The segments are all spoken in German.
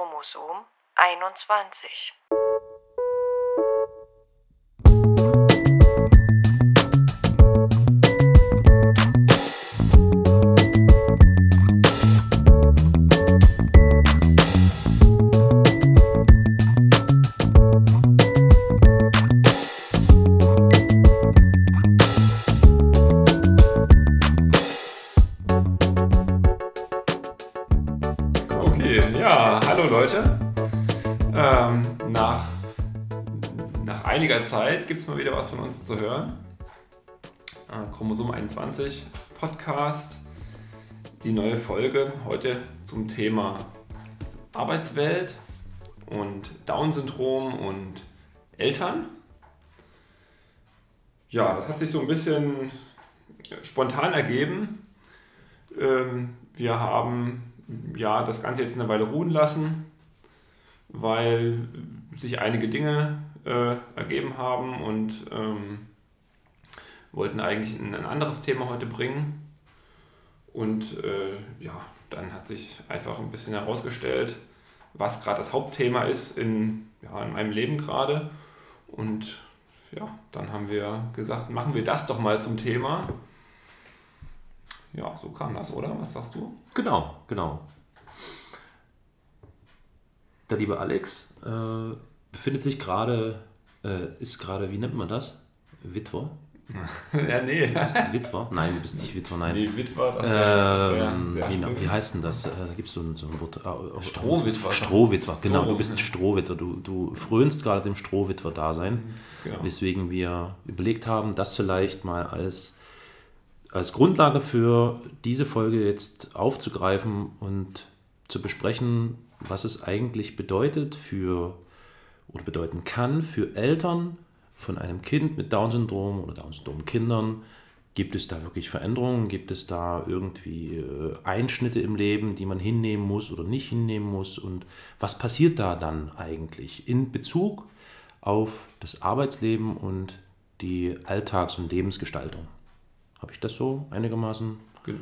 Chromosom 21. 21 Podcast, die neue Folge heute zum Thema Arbeitswelt und Down-Syndrom und Eltern. Ja, das hat sich so ein bisschen spontan ergeben. Ähm, wir haben ja, das Ganze jetzt eine Weile ruhen lassen, weil sich einige Dinge äh, ergeben haben und ähm, wollten eigentlich ein, anderes Thema heute bringen. Und äh, ja, dann hat sich einfach ein bisschen herausgestellt, was gerade das Hauptthema ist in, ja, in meinem Leben gerade. Und ja, dann haben wir gesagt, machen wir das doch mal zum Thema. Ja, so kam das, oder? Was sagst du? Genau, genau. Der liebe Alex äh, befindet sich gerade, äh, ist gerade, wie nennt man das? Witwer? ja, nee. Du bist Witwer? Nein, du bist nicht Witwer, nein. Nee, Witwer, das wäre Ähm, sehr wie, wie heißt denn das? Äh, Da gibt es so ein, so ein Wort. äh, Strohwitwer. Strohwitwer, So genau. rum. Du bist ein Strohwitwer. Du, du frönst gerade dem Strohwitwer-Dasein. Genau. Weswegen wir überlegt haben, das vielleicht mal als, als Grundlage für diese Folge jetzt aufzugreifen und zu besprechen, was es eigentlich bedeutet für oder bedeuten kann für Eltern von einem Kind mit Down-Syndrom oder Down-Syndrom-Kindern. Gibt es da wirklich Veränderungen? Gibt es da irgendwie äh, Einschnitte im Leben, die man hinnehmen muss oder nicht hinnehmen muss? Und was passiert da dann eigentlich in Bezug auf das Arbeitsleben und die Alltags- und Lebensgestaltung? Habe ich das so einigermaßen? Ge-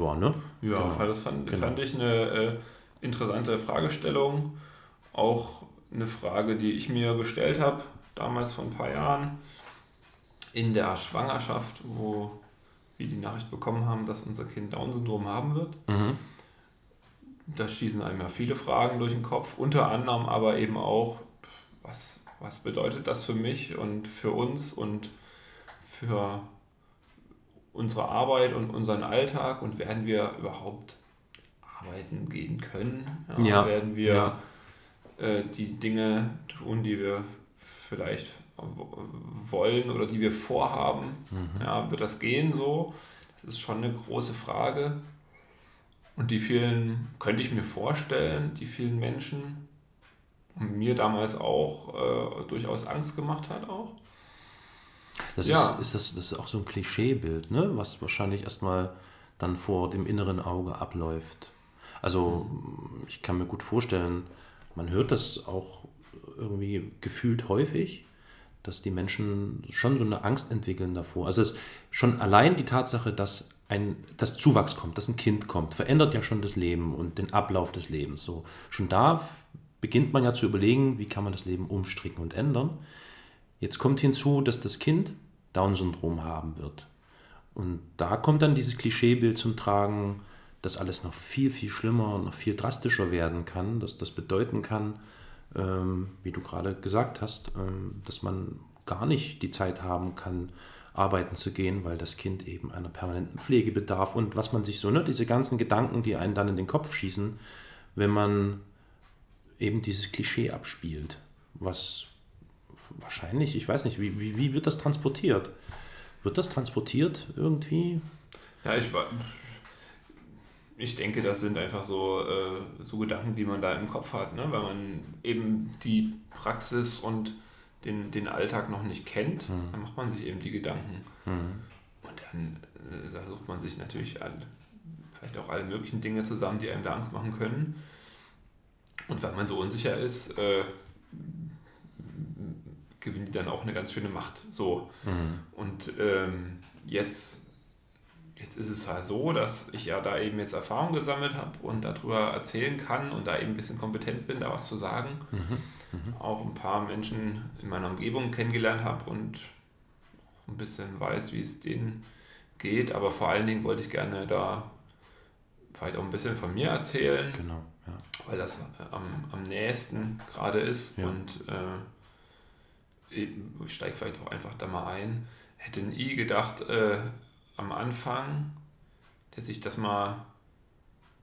Ja, ne? Ja, Genau. das fand, Genau. fand ich eine äh, interessante Fragestellung. Auch eine Frage, die ich mir gestellt habe, damals vor ein paar Jahren, in der Schwangerschaft, wo wir die Nachricht bekommen haben, dass unser Kind Down-Syndrom haben wird. Mhm. Da schießen einem ja viele Fragen durch den Kopf, unter anderem aber eben auch, was, was bedeutet das für mich und für uns und für unsere Arbeit und unseren Alltag und werden wir überhaupt arbeiten gehen können? Ja, Werden wir ja. äh, die Dinge tun, die wir vielleicht wollen oder die wir vorhaben? Mhm. Ja, wird das gehen so? Das ist schon eine große Frage. Und die vielen, könnte ich mir vorstellen, die vielen Menschen und mir damals auch äh, durchaus Angst gemacht hat auch. Das, Ja. ist, ist das, das ist auch so ein Klischeebild, ne? was wahrscheinlich erstmal dann vor dem inneren Auge abläuft. Also ich kann mir gut vorstellen, man hört das auch irgendwie gefühlt häufig, dass die Menschen schon so eine Angst entwickeln davor. Also es ist schon allein die Tatsache, dass ein dass Zuwachs kommt, dass ein Kind kommt, verändert ja schon das Leben und den Ablauf des Lebens. So schon da beginnt man ja zu überlegen, wie kann man das Leben umstricken und ändern. Jetzt kommt hinzu, dass das Kind Down-Syndrom haben wird. Und da kommt dann dieses Klischeebild zum Tragen, dass alles noch viel, viel schlimmer, noch viel drastischer werden kann, dass das bedeuten kann, ähm, wie du gerade gesagt hast, ähm, dass man gar nicht die Zeit haben kann, arbeiten zu gehen, weil das Kind eben einer permanenten Pflege bedarf und was man sich so, ne, diese ganzen Gedanken, die einen dann in den Kopf schießen, wenn man eben dieses Klischee abspielt, was wahrscheinlich, ich weiß nicht, wie, wie, wie wird das transportiert? Wird das transportiert irgendwie? Ja, ich. Ich denke, das sind einfach so, äh, so Gedanken, die man da im Kopf hat, ne? weil man eben die Praxis und den, den Alltag noch nicht kennt. Dann macht man sich eben die Gedanken. Und dann äh, da sucht man sich natürlich alle, vielleicht auch alle möglichen Dinge zusammen, die einem da Angst machen können. Und weil man so unsicher ist, äh, gewinnen die dann auch eine ganz schöne Macht. So. Und ähm, jetzt jetzt ist es halt so, dass ich ja da eben jetzt Erfahrung gesammelt habe und darüber erzählen kann und da eben ein bisschen kompetent bin, da was zu sagen. Auch ein paar Menschen in meiner Umgebung kennengelernt habe und auch ein bisschen weiß, wie es denen geht. Aber vor allen Dingen wollte ich gerne da vielleicht auch ein bisschen von mir erzählen Genau, ja. weil das äh, am, am nächsten gerade ist Ja. und äh, ich steige vielleicht auch einfach da mal ein. Hätte nie gedacht äh, am Anfang, dass ich das mal,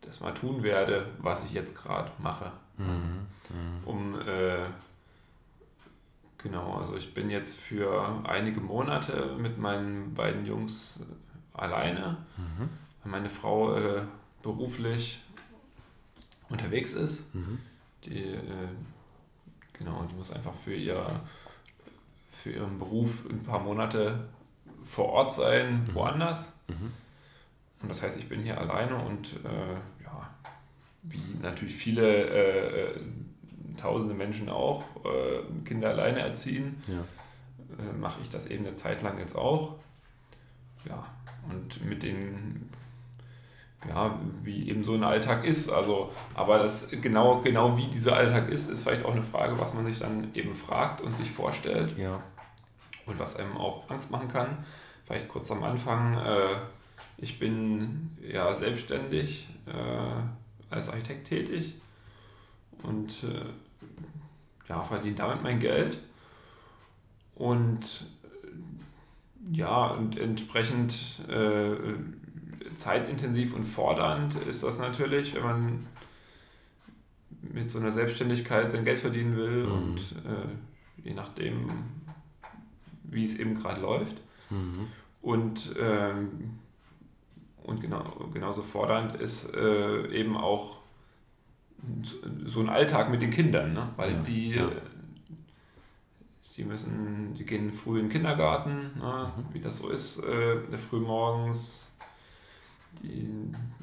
das mal tun werde, was ich jetzt gerade mache. Mhm. Um äh, genau, also ich bin jetzt für einige Monate mit meinen beiden Jungs äh, alleine, Mhm. weil meine Frau äh, beruflich unterwegs ist. Mhm. Die, äh, genau, die muss einfach für, ihr, für ihren Beruf ein paar Monate vor Ort sein, woanders. Mhm. Und das heißt, ich bin hier alleine und äh, ja, wie natürlich viele äh, äh, tausende Menschen auch äh, Kinder alleine erziehen, Ja. äh, mache ich das eben eine Zeit lang jetzt auch. Ja, und mit den, ja, wie eben so ein Alltag ist. Also, aber das genau, genau wie dieser Alltag ist, ist vielleicht auch eine Frage, was man sich dann eben fragt und sich vorstellt ja. Und was einem auch Angst machen kann. Vielleicht kurz am Anfang, äh, ich bin ja selbstständig äh, als Architekt tätig und äh, ja, verdiene damit mein Geld. Und äh, ja, und entsprechend äh, zeitintensiv und fordernd ist das natürlich, wenn man mit so einer Selbstständigkeit sein Geld verdienen will Mhm. und äh, je nachdem, wie es eben gerade läuft. Mhm. Und, ähm, und genau, genauso fordernd ist äh, eben auch so- ein Alltag mit den Kindern, ne? weil Ja, die, ja. äh, die müssen, die gehen früh in den Kindergarten, ne? Mhm. wie das so ist, äh, früh morgens. Die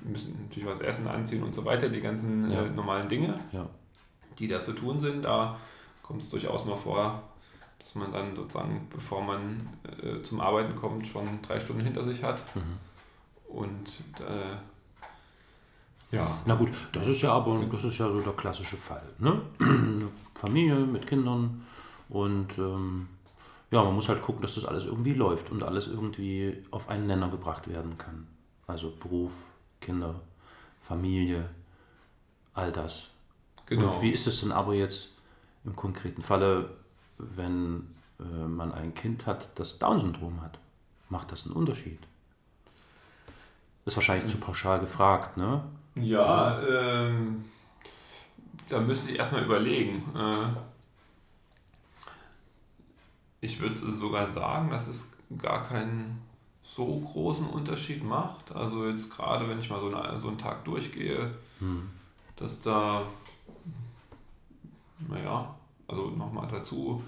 müssen natürlich was essen, anziehen und so weiter, die ganzen Ja. äh, normalen Dinge die da zu tun sind. Da kommt es durchaus mal vor, dass man dann sozusagen, bevor man äh, zum Arbeiten kommt, schon drei Stunden hinter sich hat. Mhm. Und äh, ja, Na gut, das ist ja aber das ist ja so der klassische Fall. Ne? Familie mit Kindern und ähm, ja, man muss halt gucken, dass das alles irgendwie läuft und alles irgendwie auf einen Nenner gebracht werden kann. Also Beruf, Kinder, Familie, all das. genau. Und wie ist es denn aber jetzt im konkreten Falle, wenn äh, man ein Kind hat, das Down-Syndrom hat? Macht das einen Unterschied? Ist wahrscheinlich zu pauschal gefragt, ne? Ja, ähm, da müsste ich erstmal überlegen. Äh, ich würde sogar sagen, dass es gar keinen so großen Unterschied macht. Also jetzt gerade, wenn ich mal so, eine, so einen Tag durchgehe, Hm. dass da, naja, also nochmal dazu,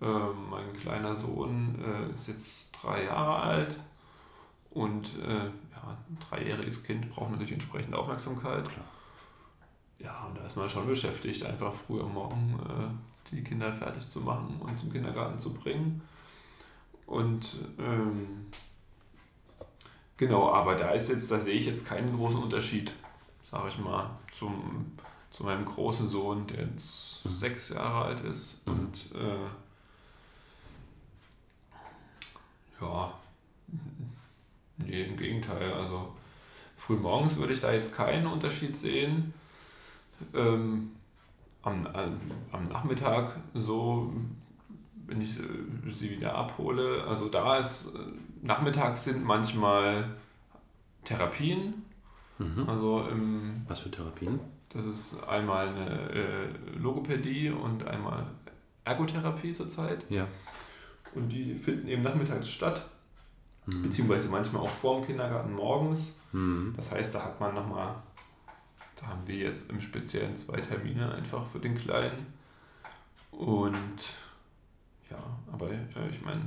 äh, mein kleiner Sohn äh, ist jetzt drei Jahre alt und äh, ja, ein dreijähriges Kind braucht natürlich entsprechende Aufmerksamkeit. Klar. Ja, und da ist man schon beschäftigt, einfach früh am Morgen äh, die Kinder fertig zu machen und zum Kindergarten zu bringen. Und ähm, genau, aber da ist jetzt, da sehe ich jetzt keinen großen Unterschied, sage ich mal, zum, zu meinem großen Sohn, der jetzt Mhm. sechs Jahre alt ist. Mhm. Und äh, ja, nee, im Gegenteil. Also früh morgens würde ich da jetzt keinen Unterschied sehen. Ähm, am, am, am Nachmittag so, wenn ich äh, sie wieder abhole, also da ist, äh, nachmittags sind manchmal Therapien, Mhm. also im, Was für Therapien? das ist einmal eine äh, Logopädie und einmal Ergotherapie zurzeit. Ja. Und die finden eben nachmittags statt, Mhm. beziehungsweise manchmal auch vor dem Kindergarten morgens. Mhm. Das heißt, da hat man nochmal, da haben wir jetzt im Speziellen zwei Termine einfach für den Kleinen. Und ja, aber äh, ich meine,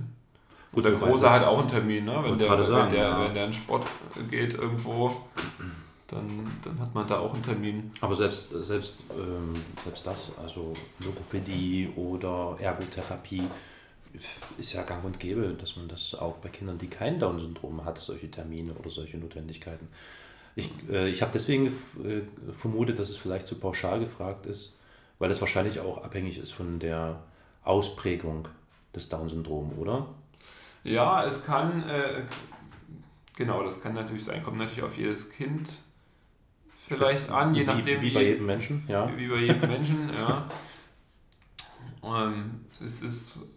Gut, der Große hat auch einen Termin, ne? wenn, der, wenn, der, ja. wenn der in Sport geht irgendwo, dann, dann hat man da auch einen Termin. Aber selbst, selbst, ähm, selbst das, also Logopädie oder Ergotherapie, ist ja gang und gäbe, dass man das auch bei Kindern, die kein Down-Syndrom hat, solche Termine oder solche Notwendigkeiten. Ich, äh, ich habe deswegen äh, vermutet, dass es vielleicht zu pauschal gefragt ist, weil es wahrscheinlich auch abhängig ist von der Ausprägung des Down-Syndroms, oder? Ja, es kann, äh, genau, das kann natürlich sein, kommt natürlich auf jedes Kind vielleicht an, je wie, nachdem. Wie, bei jedem Menschen, ja. Wie bei jedem Menschen, ja. Ähm, es ist,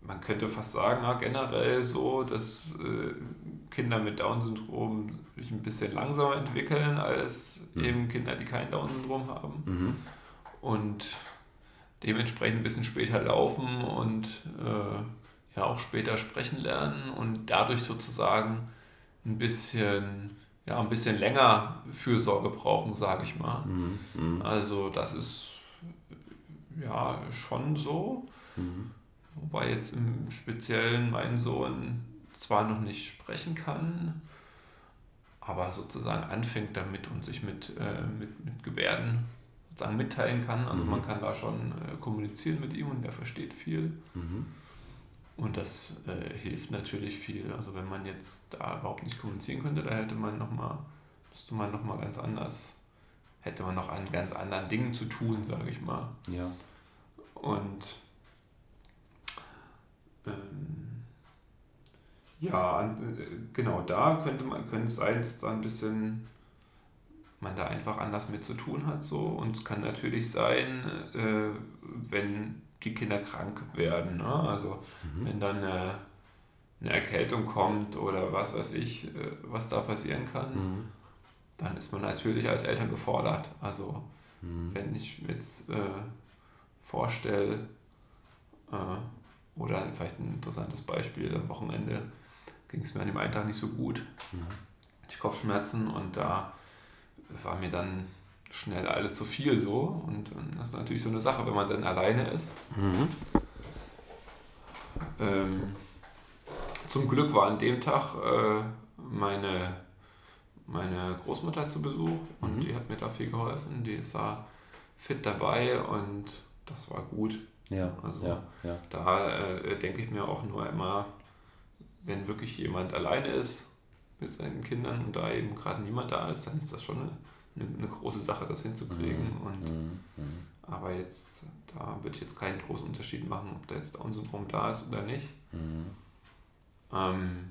man könnte fast sagen, ja, generell so, dass äh, Kinder mit Down-Syndrom sich ein bisschen langsamer entwickeln als mhm. eben Kinder, die kein Down-Syndrom haben. Mhm. Und dementsprechend ein bisschen später laufen und äh, ja auch später sprechen lernen und dadurch sozusagen ein bisschen ja ein bisschen länger Fürsorge brauchen, sage ich mal. Mhm. Mhm. Also das ist ja schon so. Mhm. Wobei jetzt im Speziellen mein Sohn zwar noch nicht sprechen kann, aber sozusagen anfängt damit und sich mit, äh, mit, mit Gebärden sozusagen mitteilen kann. Also Mhm. man kann da schon äh, kommunizieren mit ihm und er versteht viel. Und das äh, hilft natürlich viel. Also wenn man jetzt da überhaupt nicht kommunizieren könnte, da hätte man noch mal, müsste man noch mal ganz anders, hätte man noch an ganz anderen Dingen zu tun, sage ich mal. Ja. Und ähm, ja, an- äh, genau da könnte man könnte es sein, dass da ein bisschen man da einfach anders mit zu tun hat so und es kann natürlich sein, äh, wenn die Kinder krank werden, ne? also Mhm. wenn dann eine, eine Erkältung kommt oder was weiß ich, äh, was da passieren kann, Mhm. dann ist man natürlich als Eltern gefordert. Also Mhm. wenn ich mir jetzt äh, vorstelle, äh, oder vielleicht ein interessantes Beispiel, am Wochenende ging es mir an dem einen Tag nicht so gut. Mhm. Ich Kopfschmerzen und da war mir dann schnell alles zu viel so. Und, ähm, das ist natürlich so eine Sache, wenn man dann alleine ist. Mhm. Ähm, zum Glück war an dem Tag äh, meine, meine Großmutter zu Besuch und Mhm. die hat mir da viel geholfen. Die ist da fit dabei und das war gut. Ja, Also- ja, ja. Da äh, denke ich mir auch nur immer, wenn wirklich jemand alleine ist mit seinen Kindern und da eben gerade niemand da ist, dann ist das schon eine, eine, eine große Sache, das hinzukriegen. Und, Mhm. Mhm. aber jetzt, da würde ich jetzt keinen großen Unterschied machen, ob da jetzt Down-Syndrom da ist oder nicht. Mhm. Ähm,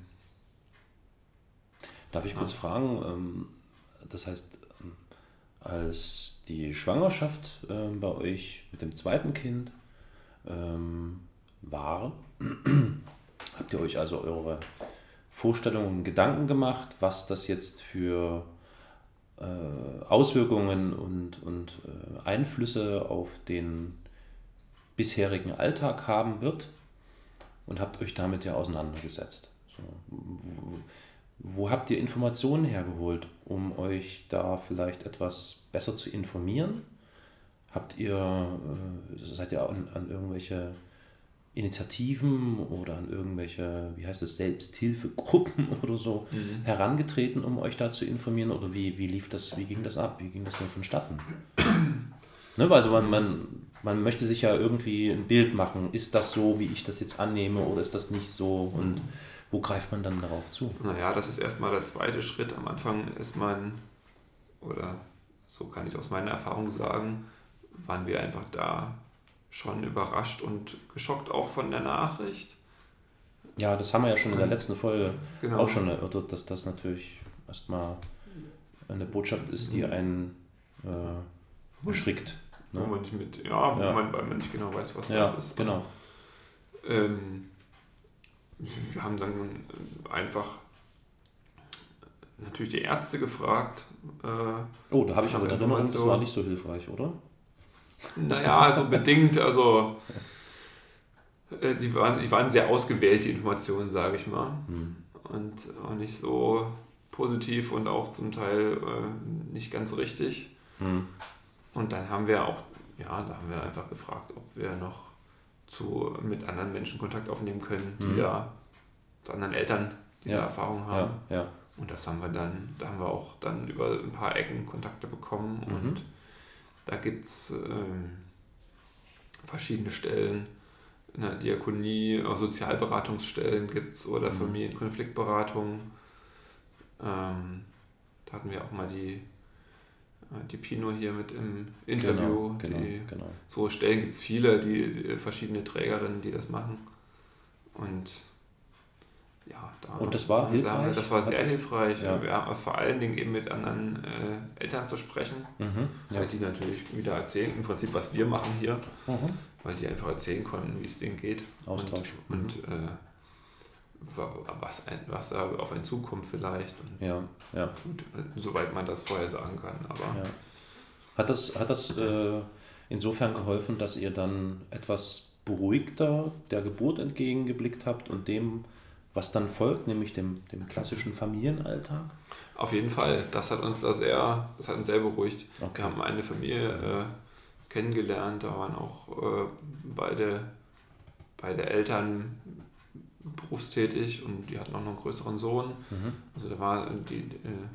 Darf ich Ja. kurz fragen, ähm, das heißt, ähm, als die Schwangerschaft ähm, bei euch mit dem zweiten Kind war, habt ihr euch also eure Vorstellungen und Gedanken gemacht, was das jetzt für Auswirkungen und, und äh, Einflüsse auf den bisherigen Alltag haben wird und habt euch damit ja auseinandergesetzt. So, wo, wo habt ihr Informationen hergeholt, um euch da vielleicht etwas besser zu informieren? Habt ihr, äh, seid ihr an, an irgendwelche Initiativen oder an irgendwelche, wie heißt es, Selbsthilfegruppen oder so Mhm. herangetreten, um euch da zu informieren? Oder wie, wie lief das, wie ging das ab? Wie ging das denn vonstatten? ne, weil also man, man, man möchte sich ja irgendwie ein Bild machen, ist das so, wie ich das jetzt annehme, oder ist das nicht so? Und wo greift man dann darauf zu? Naja, das ist erstmal der zweite Schritt. Am Anfang ist man, oder so kann ich es aus meiner Erfahrung sagen, waren wir einfach da schon überrascht und geschockt auch von der Nachricht. Ja, das haben wir ja schon in der letzten Folge Genau. auch schon erörtert, dass das natürlich erstmal eine Botschaft ist, die einen äh, beschrickt. Wo Ne? man nicht mit, ja, wo Ja. Man, weil man nicht genau weiß, was Ja, das ist. genau. Ähm, wir haben dann einfach natürlich die Ärzte gefragt. Äh, Oh, da habe ich in Erinnerung, das war nicht so hilfreich, oder? Naja, also bedingt, also äh, die waren, die waren sehr ausgewählt, die Informationen, sage ich mal. Hm. Und auch nicht so positiv und auch zum Teil äh, nicht ganz richtig. Hm. Und dann haben wir auch, ja, da haben wir einfach gefragt, ob wir noch zu, mit anderen Menschen Kontakt aufnehmen können, die Mhm. da, zu anderen Eltern, die Ja. da Erfahrung haben. Ja, ja. Und das haben wir dann, da haben wir auch dann über ein paar Ecken Kontakte bekommen Mhm. und da gibt es ähm, verschiedene Stellen, in der Diakonie auch Sozialberatungsstellen gibt es oder Mhm. Familienkonfliktberatung. Ähm, da hatten wir auch mal die, äh, die Pino hier mit im Interview. Genau, genau, die, genau. So Stellen gibt es viele, die, die verschiedene Trägerinnen, die das machen. Und ja, da, Und das war hilfreich? Das war sehr hilfreich. Ja. Wir haben vor allen Dingen eben mit anderen äh, Eltern zu sprechen, Mhm. Ja. weil die natürlich wieder erzählen, im Prinzip, was wir machen hier, Mhm. weil die einfach erzählen konnten, wie es denen geht. Austausch. Und, und äh, wa- was, ein, was da auf einen zukommt vielleicht. Und Ja, ja, gut, äh, soweit man das vorher sagen kann. Aber ja. Hat das, hat das äh, insofern geholfen, dass ihr dann etwas beruhigter der Geburt entgegengeblickt habt und dem, was dann folgt, nämlich dem, dem klassischen Familienalltag? auf jeden Fall, das hat uns da sehr, das hat uns sehr beruhigt. Okay. Wir haben eine Familie äh, kennengelernt, da waren auch äh, beide, beide Eltern berufstätig und die hatten auch noch einen größeren Sohn. Mhm. Also da war die, äh,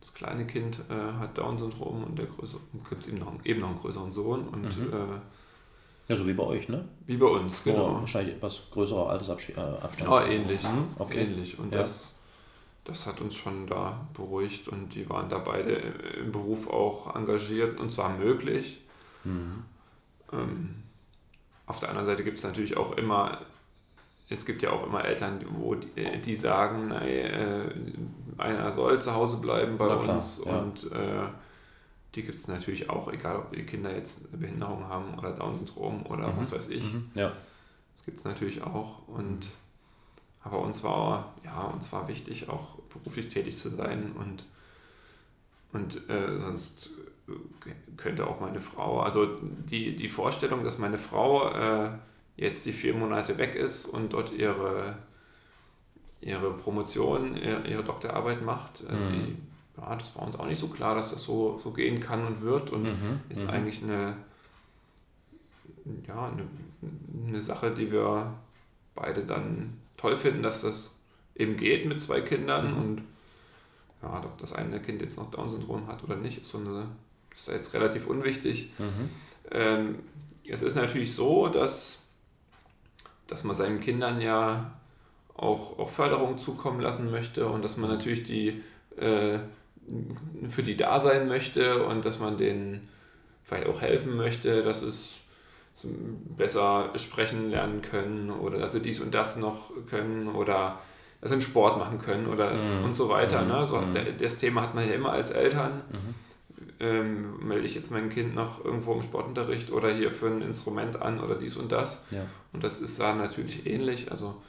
das kleine Kind äh, hat Down-Syndrom und der größere gibt es eben noch, eben noch einen größeren Sohn und Mhm. Äh, Ja, so wie bei euch, ne? wie bei uns, genau. wahrscheinlich etwas größerer Altersabstand. Äh. Ja, ähnlich. Mhm, okay. ähnlich. Und Ja. das, das hat uns schon da beruhigt und die waren da beide im Beruf auch engagiert und zwar möglich. Mhm. Ähm, auf der anderen Seite gibt es natürlich auch immer, es gibt ja auch immer Eltern, wo die, die sagen, äh, einer soll zu Hause bleiben bei klar, uns ja. und äh, die gibt es natürlich auch, egal ob die Kinder jetzt eine Behinderung haben oder Down-Syndrom oder Mhm. was weiß ich. Mhm. Ja. Das gibt es natürlich auch. Und aber uns war, ja, uns war wichtig, auch beruflich tätig zu sein und, und äh, sonst äh, könnte auch meine Frau, also die, die Vorstellung, dass meine Frau äh, jetzt die vier Monate weg ist und dort ihre, ihre Promotion, ihre, ihre Doktorarbeit macht, äh, Mhm. Ja, das war uns auch nicht so klar, dass das so, so gehen kann und wird und Mhm. ist Mhm. eigentlich eine, ja, eine, eine Sache, die wir beide dann toll finden, dass das eben geht mit zwei Kindern Mhm. und ja, ob das eine Kind jetzt noch Down-Syndrom hat oder nicht, ist so eine, ist jetzt relativ unwichtig. Mhm. Ähm, es ist natürlich so, dass, dass man seinen Kindern ja auch, auch Förderung zukommen lassen möchte und dass man natürlich die äh, für die da sein möchte und dass man denen vielleicht auch helfen möchte, dass es besser sprechen lernen können oder dass sie dies und das noch können oder dass sie einen Sport machen können oder Mhm. und so weiter. Mhm. Ne? So, Mhm. Das Thema hat man ja immer als Eltern Mhm. ähm, melde ich jetzt mein Kind noch irgendwo im Sportunterricht oder hier für ein Instrument an oder dies und das. Ja. Und das ist da natürlich ähnlich. Also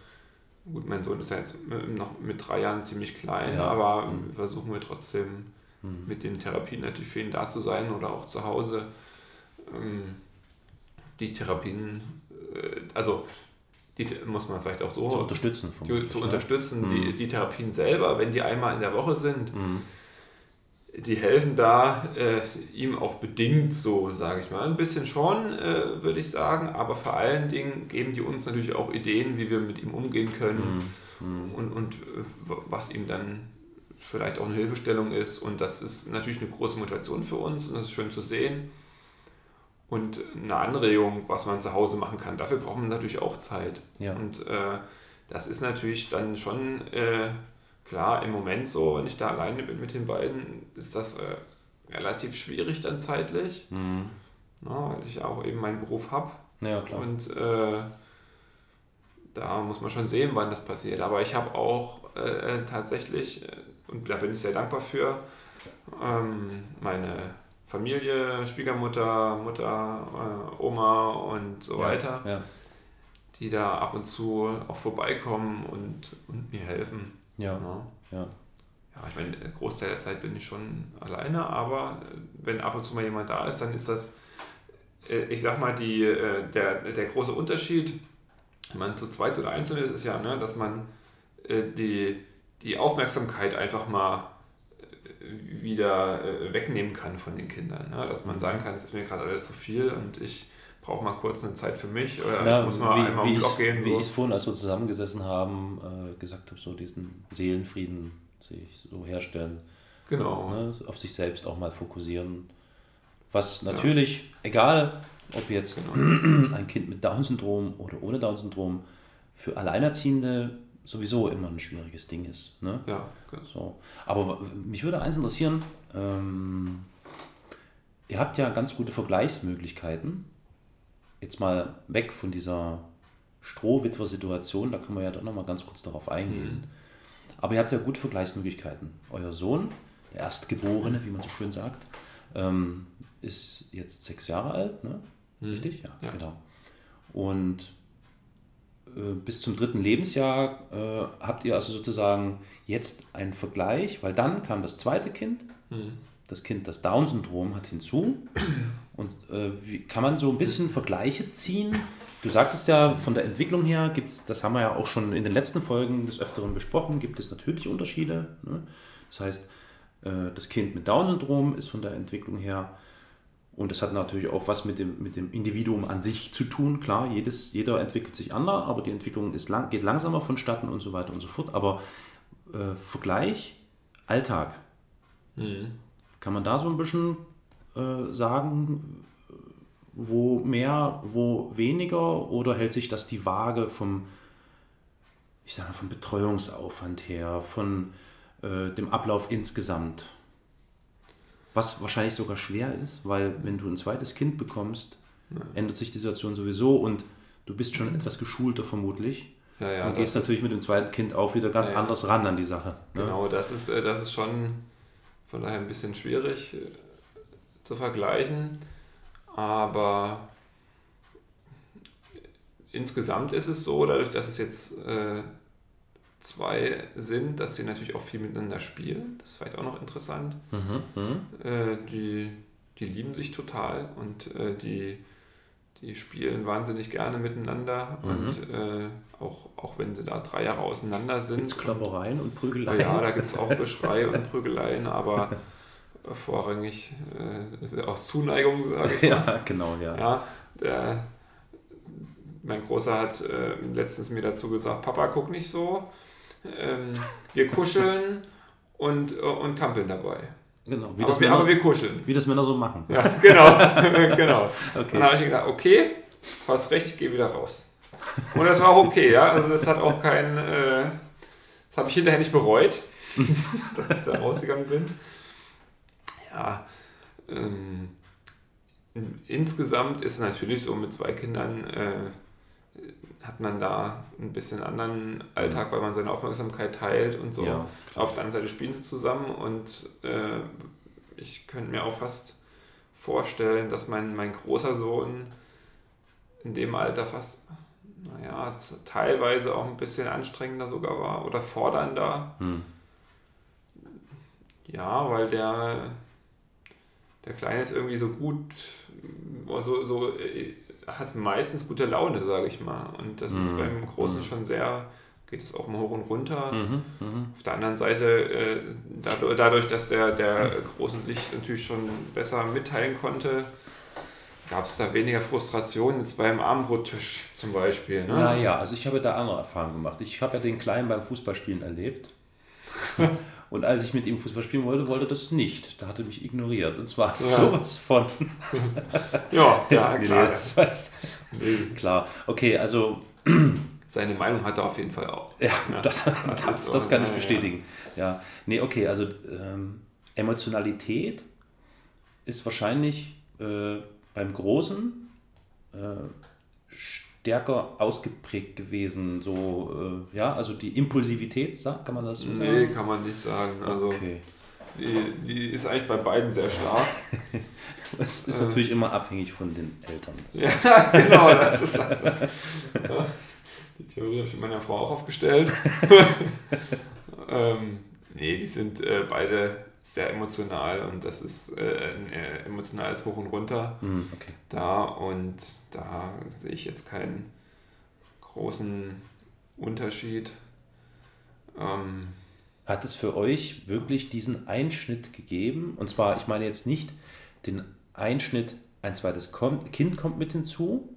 gut, mein Sohn ist ja jetzt noch mit drei Jahren ziemlich klein, Ja. aber Mhm. versuchen wir trotzdem Mhm. mit den Therapien natürlich für ihn da zu sein oder auch zu Hause. Ähm, die Therapien, äh, also die muss man vielleicht auch so Zu unterstützen. die, vermutlich, zu ne? unterstützen. Mhm. Die, die Therapien selber, wenn die einmal in der Woche sind, Mhm. Die helfen da äh, ihm auch bedingt so, sage ich mal. Ein bisschen schon, äh, würde ich sagen, aber vor allen Dingen geben die uns natürlich auch Ideen, wie wir mit ihm umgehen können Mhm. und, und äh, was ihm dann vielleicht auch eine Hilfestellung ist. Und das ist natürlich eine große Motivation für uns und das ist schön zu sehen. Und eine Anregung, was man zu Hause machen kann, dafür braucht man natürlich auch Zeit. Ja. Und äh, das ist natürlich dann schon äh, klar im Moment so, wenn ich da alleine bin mit den beiden, ist das äh, relativ schwierig dann zeitlich, Mhm. ne, weil ich auch eben meinen Beruf habe. Ja, klar. Und äh, da muss man schon sehen, wann das passiert. Aber ich habe auch äh, tatsächlich, äh, und da bin ich sehr dankbar für, ähm, meine Familie, Schwiegermutter, Mutter, äh, Oma und so weiter, Ja. die da ab und zu auch vorbeikommen und, und mir helfen. Ja. Ja. Ja. Ja, ich meine, der Großteil der Zeit bin ich schon alleine, aber äh, wenn ab und zu mal jemand da ist, dann ist das, äh, ich sag mal, die, äh, der, der große Unterschied, wenn man zu zweit oder einzeln ist, ist ja, ne, dass man äh, die, die Aufmerksamkeit einfach mal äh, wieder äh, wegnehmen kann von den Kindern. Ne? Dass man sagen kann, es ist mir gerade alles zu viel und ich brauche mal kurz eine Zeit für mich oder Na, ich muss mal einmal wie, um wie, Block ich, gehen. wie So. ich es vorhin, als wir zusammengesessen haben, äh, gesagt habe, so diesen Seelenfrieden sich so herstellen, Genau. ne? auf sich selbst auch mal fokussieren. Was natürlich, egal ob jetzt Genau. ein Kind mit Down-Syndrom oder ohne Down-Syndrom für Alleinerziehende sowieso immer ein schwieriges Ding ist. Ne? Ja, genau. So. Aber mich würde eins interessieren, ähm, ihr habt ja ganz gute Vergleichsmöglichkeiten. Jetzt mal weg von dieser Strohwitwer-Situation, da können wir ja doch nochmal ganz kurz darauf eingehen. Aber ihr habt ja gute Vergleichsmöglichkeiten. Euer Sohn, der Erstgeborene, wie man so schön sagt, ähm, ist jetzt sechs Jahre alt, ne? Richtig? Ja, Ja. genau. Und äh, bis zum dritten Lebensjahr äh, habt ihr also sozusagen jetzt einen Vergleich, weil dann kam das zweite Kind, das Kind, das Down-Syndrom hat hinzu. Und äh, wie kann man so ein bisschen Vergleiche ziehen? Du sagtest ja, von der Entwicklung her gibt es, das haben wir ja auch schon in den letzten Folgen des Öfteren besprochen, gibt es natürlich Unterschiede. Ne? Das heißt, äh, das Kind mit Down-Syndrom ist von der Entwicklung her und das hat natürlich auch was mit dem, mit dem Individuum an sich zu tun. Klar, jedes, jeder entwickelt sich anders, aber die Entwicklung ist lang, geht langsamer vonstatten und so weiter und so fort. Aber äh, Vergleich, Alltag. Kann man da so ein bisschen äh, sagen, wo mehr, wo weniger oder hält sich das die Waage vom, ich sag mal, vom Betreuungsaufwand her, von äh, dem Ablauf insgesamt? Was wahrscheinlich sogar schwer ist, weil wenn du ein zweites Kind bekommst, ändert sich die Situation sowieso und du bist schon etwas geschulter vermutlich. Ja, ja, und gehst ist- natürlich mit dem zweiten Kind auch wieder ganz Ja, ja. anders ran an die Sache. ne? Genau, das ist, äh, das ist schon von daher ein bisschen schwierig zu vergleichen. Aber insgesamt ist es so, dadurch, dass es jetzt äh, zwei sind, dass sie natürlich auch viel miteinander spielen. Das ist vielleicht auch noch interessant. Mhm, mhm. Äh, die, die lieben sich total und äh, die, die spielen wahnsinnig gerne miteinander. Mhm. Und äh, auch, auch wenn sie da drei Jahre auseinander sind. Gibt's Kloppereien und Prügeleien? ja, da gibt es auch Geschrei und Prügeleien, aber vorrangig äh, aus Zuneigung, sage ich mal. ja, genau, ja. Ja, der, mein Großer hat äh, letztens mir dazu gesagt, Papa, guck nicht so. Ähm, wir kuscheln und, äh, und kampeln dabei. Genau, wie, Aber das wir, Männer, aber wir kuscheln. wie das Männer so machen. Ja, genau. genau. Okay. Dann habe ich gedacht, okay, du hast recht, ich gehe wieder raus. Und das war auch okay, ja. Also das hat auch kein, äh, das habe ich hinterher nicht bereut, dass ich da rausgegangen bin. Ja, ähm, insgesamt ist es natürlich so, mit zwei Kindern äh, hat man da ein bisschen anderen Alltag, weil man seine Aufmerksamkeit teilt und so. Ja, Auf der anderen Seite spielen sie zusammen und äh, ich könnte mir auch fast vorstellen, dass mein, mein großer Sohn in dem Alter fast, naja, teilweise auch ein bisschen anstrengender sogar war oder fordernder. Hm. Ja, weil der, der Kleine ist irgendwie so gut, so, so äh, hat meistens gute Laune, sage ich mal. Und das ist Mhm. beim Großen Mhm. schon sehr, geht es auch mal hoch und runter. Mhm, mhm. Auf der anderen Seite, äh, dadurch, dass der, der Große sich natürlich schon besser mitteilen konnte, gab es da weniger Frustration jetzt beim Abendbrottisch zum Beispiel. Ne? Naja, also ich habe da andere Erfahrungen gemacht. Ich habe ja den Kleinen beim Fußballspielen erlebt. Und als ich mit ihm Fußball spielen wollte, wollte er das nicht. Da hat er mich ignoriert. Und zwar sowas von. Ja, ja, klar. Das heißt, klar. Okay, also Seine Meinung hat er auf jeden Fall auch. Ja, das, das, das so, kann ich ja, bestätigen. Ja, nee, okay, also ähm, Emotionalität ist wahrscheinlich äh, beim Großen äh, stärker ausgeprägt gewesen. So, äh, ja, also die Impulsivität, sagt, kann man das so Nee, sagen? kann man nicht sagen. Also Okay. die, die ist eigentlich bei beiden sehr stark. Es ist natürlich immer abhängig von den Eltern. Das ja, genau, das ist halt. Ja, die Theorie habe ich meiner Frau auch aufgestellt. ähm, nee, die sind äh, beide sehr emotional und das ist äh, ein äh, emotionales Hoch und Runter Hm, okay. da und da sehe ich jetzt keinen großen Unterschied. Ähm, Hat es für euch wirklich diesen Einschnitt gegeben? Und zwar, ich meine jetzt nicht den Einschnitt, ein zweites kommt, Kind kommt mit hinzu,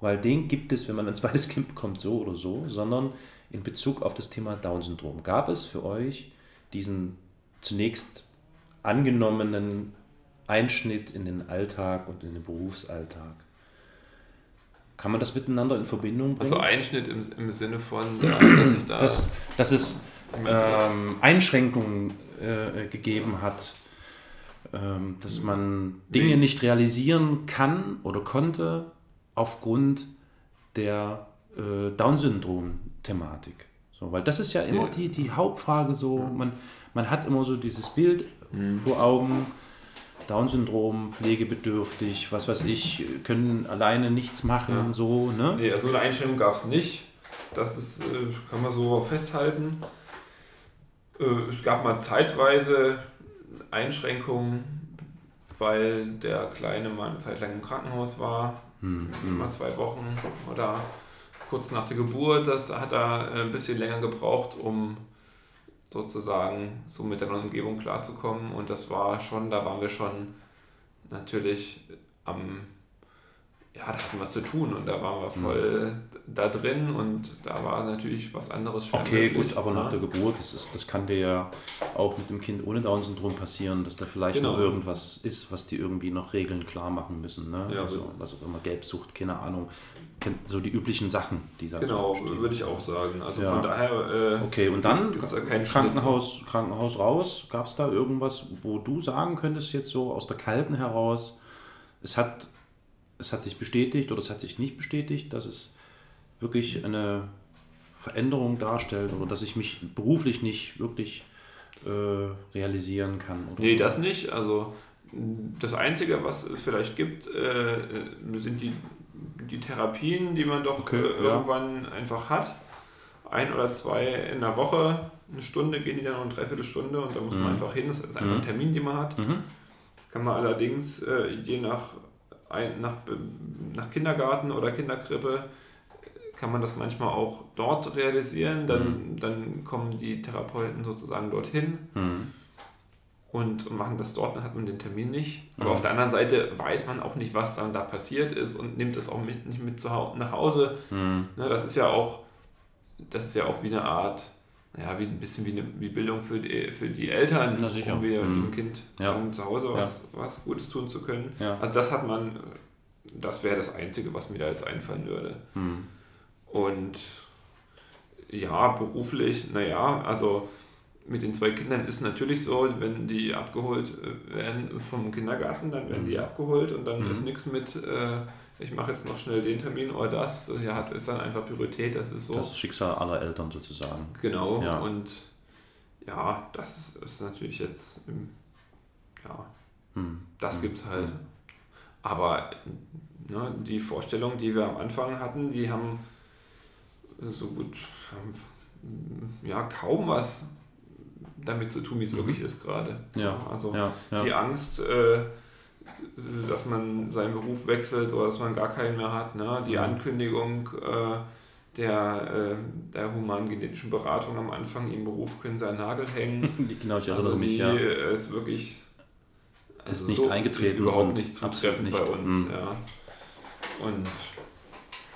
weil den gibt es, wenn man ein zweites Kind bekommt, so oder so, sondern in Bezug auf das Thema Down-Syndrom. Gab es für euch diesen zunächst angenommenen Einschnitt in den Alltag und in den Berufsalltag? Kann man das miteinander in Verbindung bringen? Also Einschnitt im, im Sinne von, dass ich da. dass, dass es das? ähm, Einschränkungen äh, gegeben hat, ähm, dass man Dinge nicht realisieren kann oder konnte aufgrund der äh, Down-Syndrom-Thematik. So, weil das ist ja immer die, die Hauptfrage so, man, man hat immer so dieses Bild Mhm. vor Augen, Down-Syndrom, pflegebedürftig, was weiß ich, können alleine nichts machen, Ja. so, ne? Nee, also eine Einschränkung gab es nicht. Das ist, äh, kann man so festhalten. Äh, Es gab mal zeitweise Einschränkungen, weil der Kleine mal eine Zeit lang im Krankenhaus war, Hm, mal zwei Wochen oder kurz nach der Geburt. Das hat er äh, ein bisschen länger gebraucht, um sozusagen so mit der neuen Umgebung klarzukommen. Und das war schon, da waren wir schon natürlich am, ja, da hatten wir zu tun und da waren wir voll da drin und da war natürlich was anderes schwer Okay, möglich, gut, aber nach ne? der Geburt, das, ist, das kann dir ja auch mit dem Kind ohne Down-Syndrom passieren, dass da vielleicht Genau. noch irgendwas ist, was die irgendwie noch Regeln klar machen müssen. Ne? Ja, also, so. was auch immer, Gelbsucht, keine Ahnung. So die üblichen Sachen, die da Genau, so würde ich auch sagen. Also Ja. von daher. Äh, Okay, und dann da Krankenhaus, Krankenhaus raus. Gab es da irgendwas, wo du sagen könntest, jetzt so aus der Kalten heraus, es hat, es hat sich bestätigt oder es hat sich nicht bestätigt, dass es wirklich eine Veränderung darstellt oder dass ich mich beruflich nicht wirklich äh, realisieren kann? Oder Nee, das nicht. Also das Einzige, was es vielleicht gibt, äh, sind die, die Therapien, die man doch Okay, äh, ja. irgendwann einfach hat. Ein oder zwei in der Woche, eine Stunde gehen die dann noch eine Dreiviertelstunde und da muss Mhm. man einfach hin. Das ist einfach ein Termin, den man hat. Mhm. Das kann man allerdings äh, je nach, ein, nach, nach Kindergarten oder Kinderkrippe kann man das manchmal auch dort realisieren. Dann, dann kommen die Therapeuten sozusagen dorthin Mhm. und, und machen das dort, dann hat man den Termin nicht. Aber Mhm. auf der anderen Seite weiß man auch nicht, was dann da passiert ist und nimmt das auch mit, nicht mit zu nach Hause. Mhm. Ne, das ist ja auch, das ist ja auch wie eine Art, ja, wie ein bisschen wie eine wie Bildung für die, für die Eltern, Na sicher. um wir Mhm. dem Kind Ja. dann zu Hause was, was Gutes tun zu können. Ja. Also das hat man, das wäre das Einzige, was mir da jetzt einfallen würde. Mhm. Und ja, beruflich, naja, also mit den zwei Kindern ist natürlich so, wenn die abgeholt äh, werden vom Kindergarten, dann werden die abgeholt und dann Mhm. ist nichts mit, äh, ich mache jetzt noch schnell den Termin oder das. Ja, hat, ist dann einfach Priorität, das ist so. Das Schicksal aller Eltern sozusagen. genau. Ja. Und ja, das ist natürlich jetzt, ähm, ja, Mhm. das gibt's halt. Aber ne, die Vorstellung, die wir am Anfang hatten, die haben so gut haben, ja kaum was damit zu tun, wie es wirklich ist gerade. Mhm. Ja, Also ja, ja. die Angst, äh, dass man seinen Beruf wechselt oder dass man gar keinen mehr hat, ne? die Mhm. Ankündigung äh, der, äh, der humangenetischen Beratung am Anfang, im Beruf können sie einen Nagel hängen. Genau, ich erinnere Also mich, die ja. ist wirklich Ist also nicht so eingetreten ist überhaupt nicht zutreffend bei uns. Mhm. Ja. Und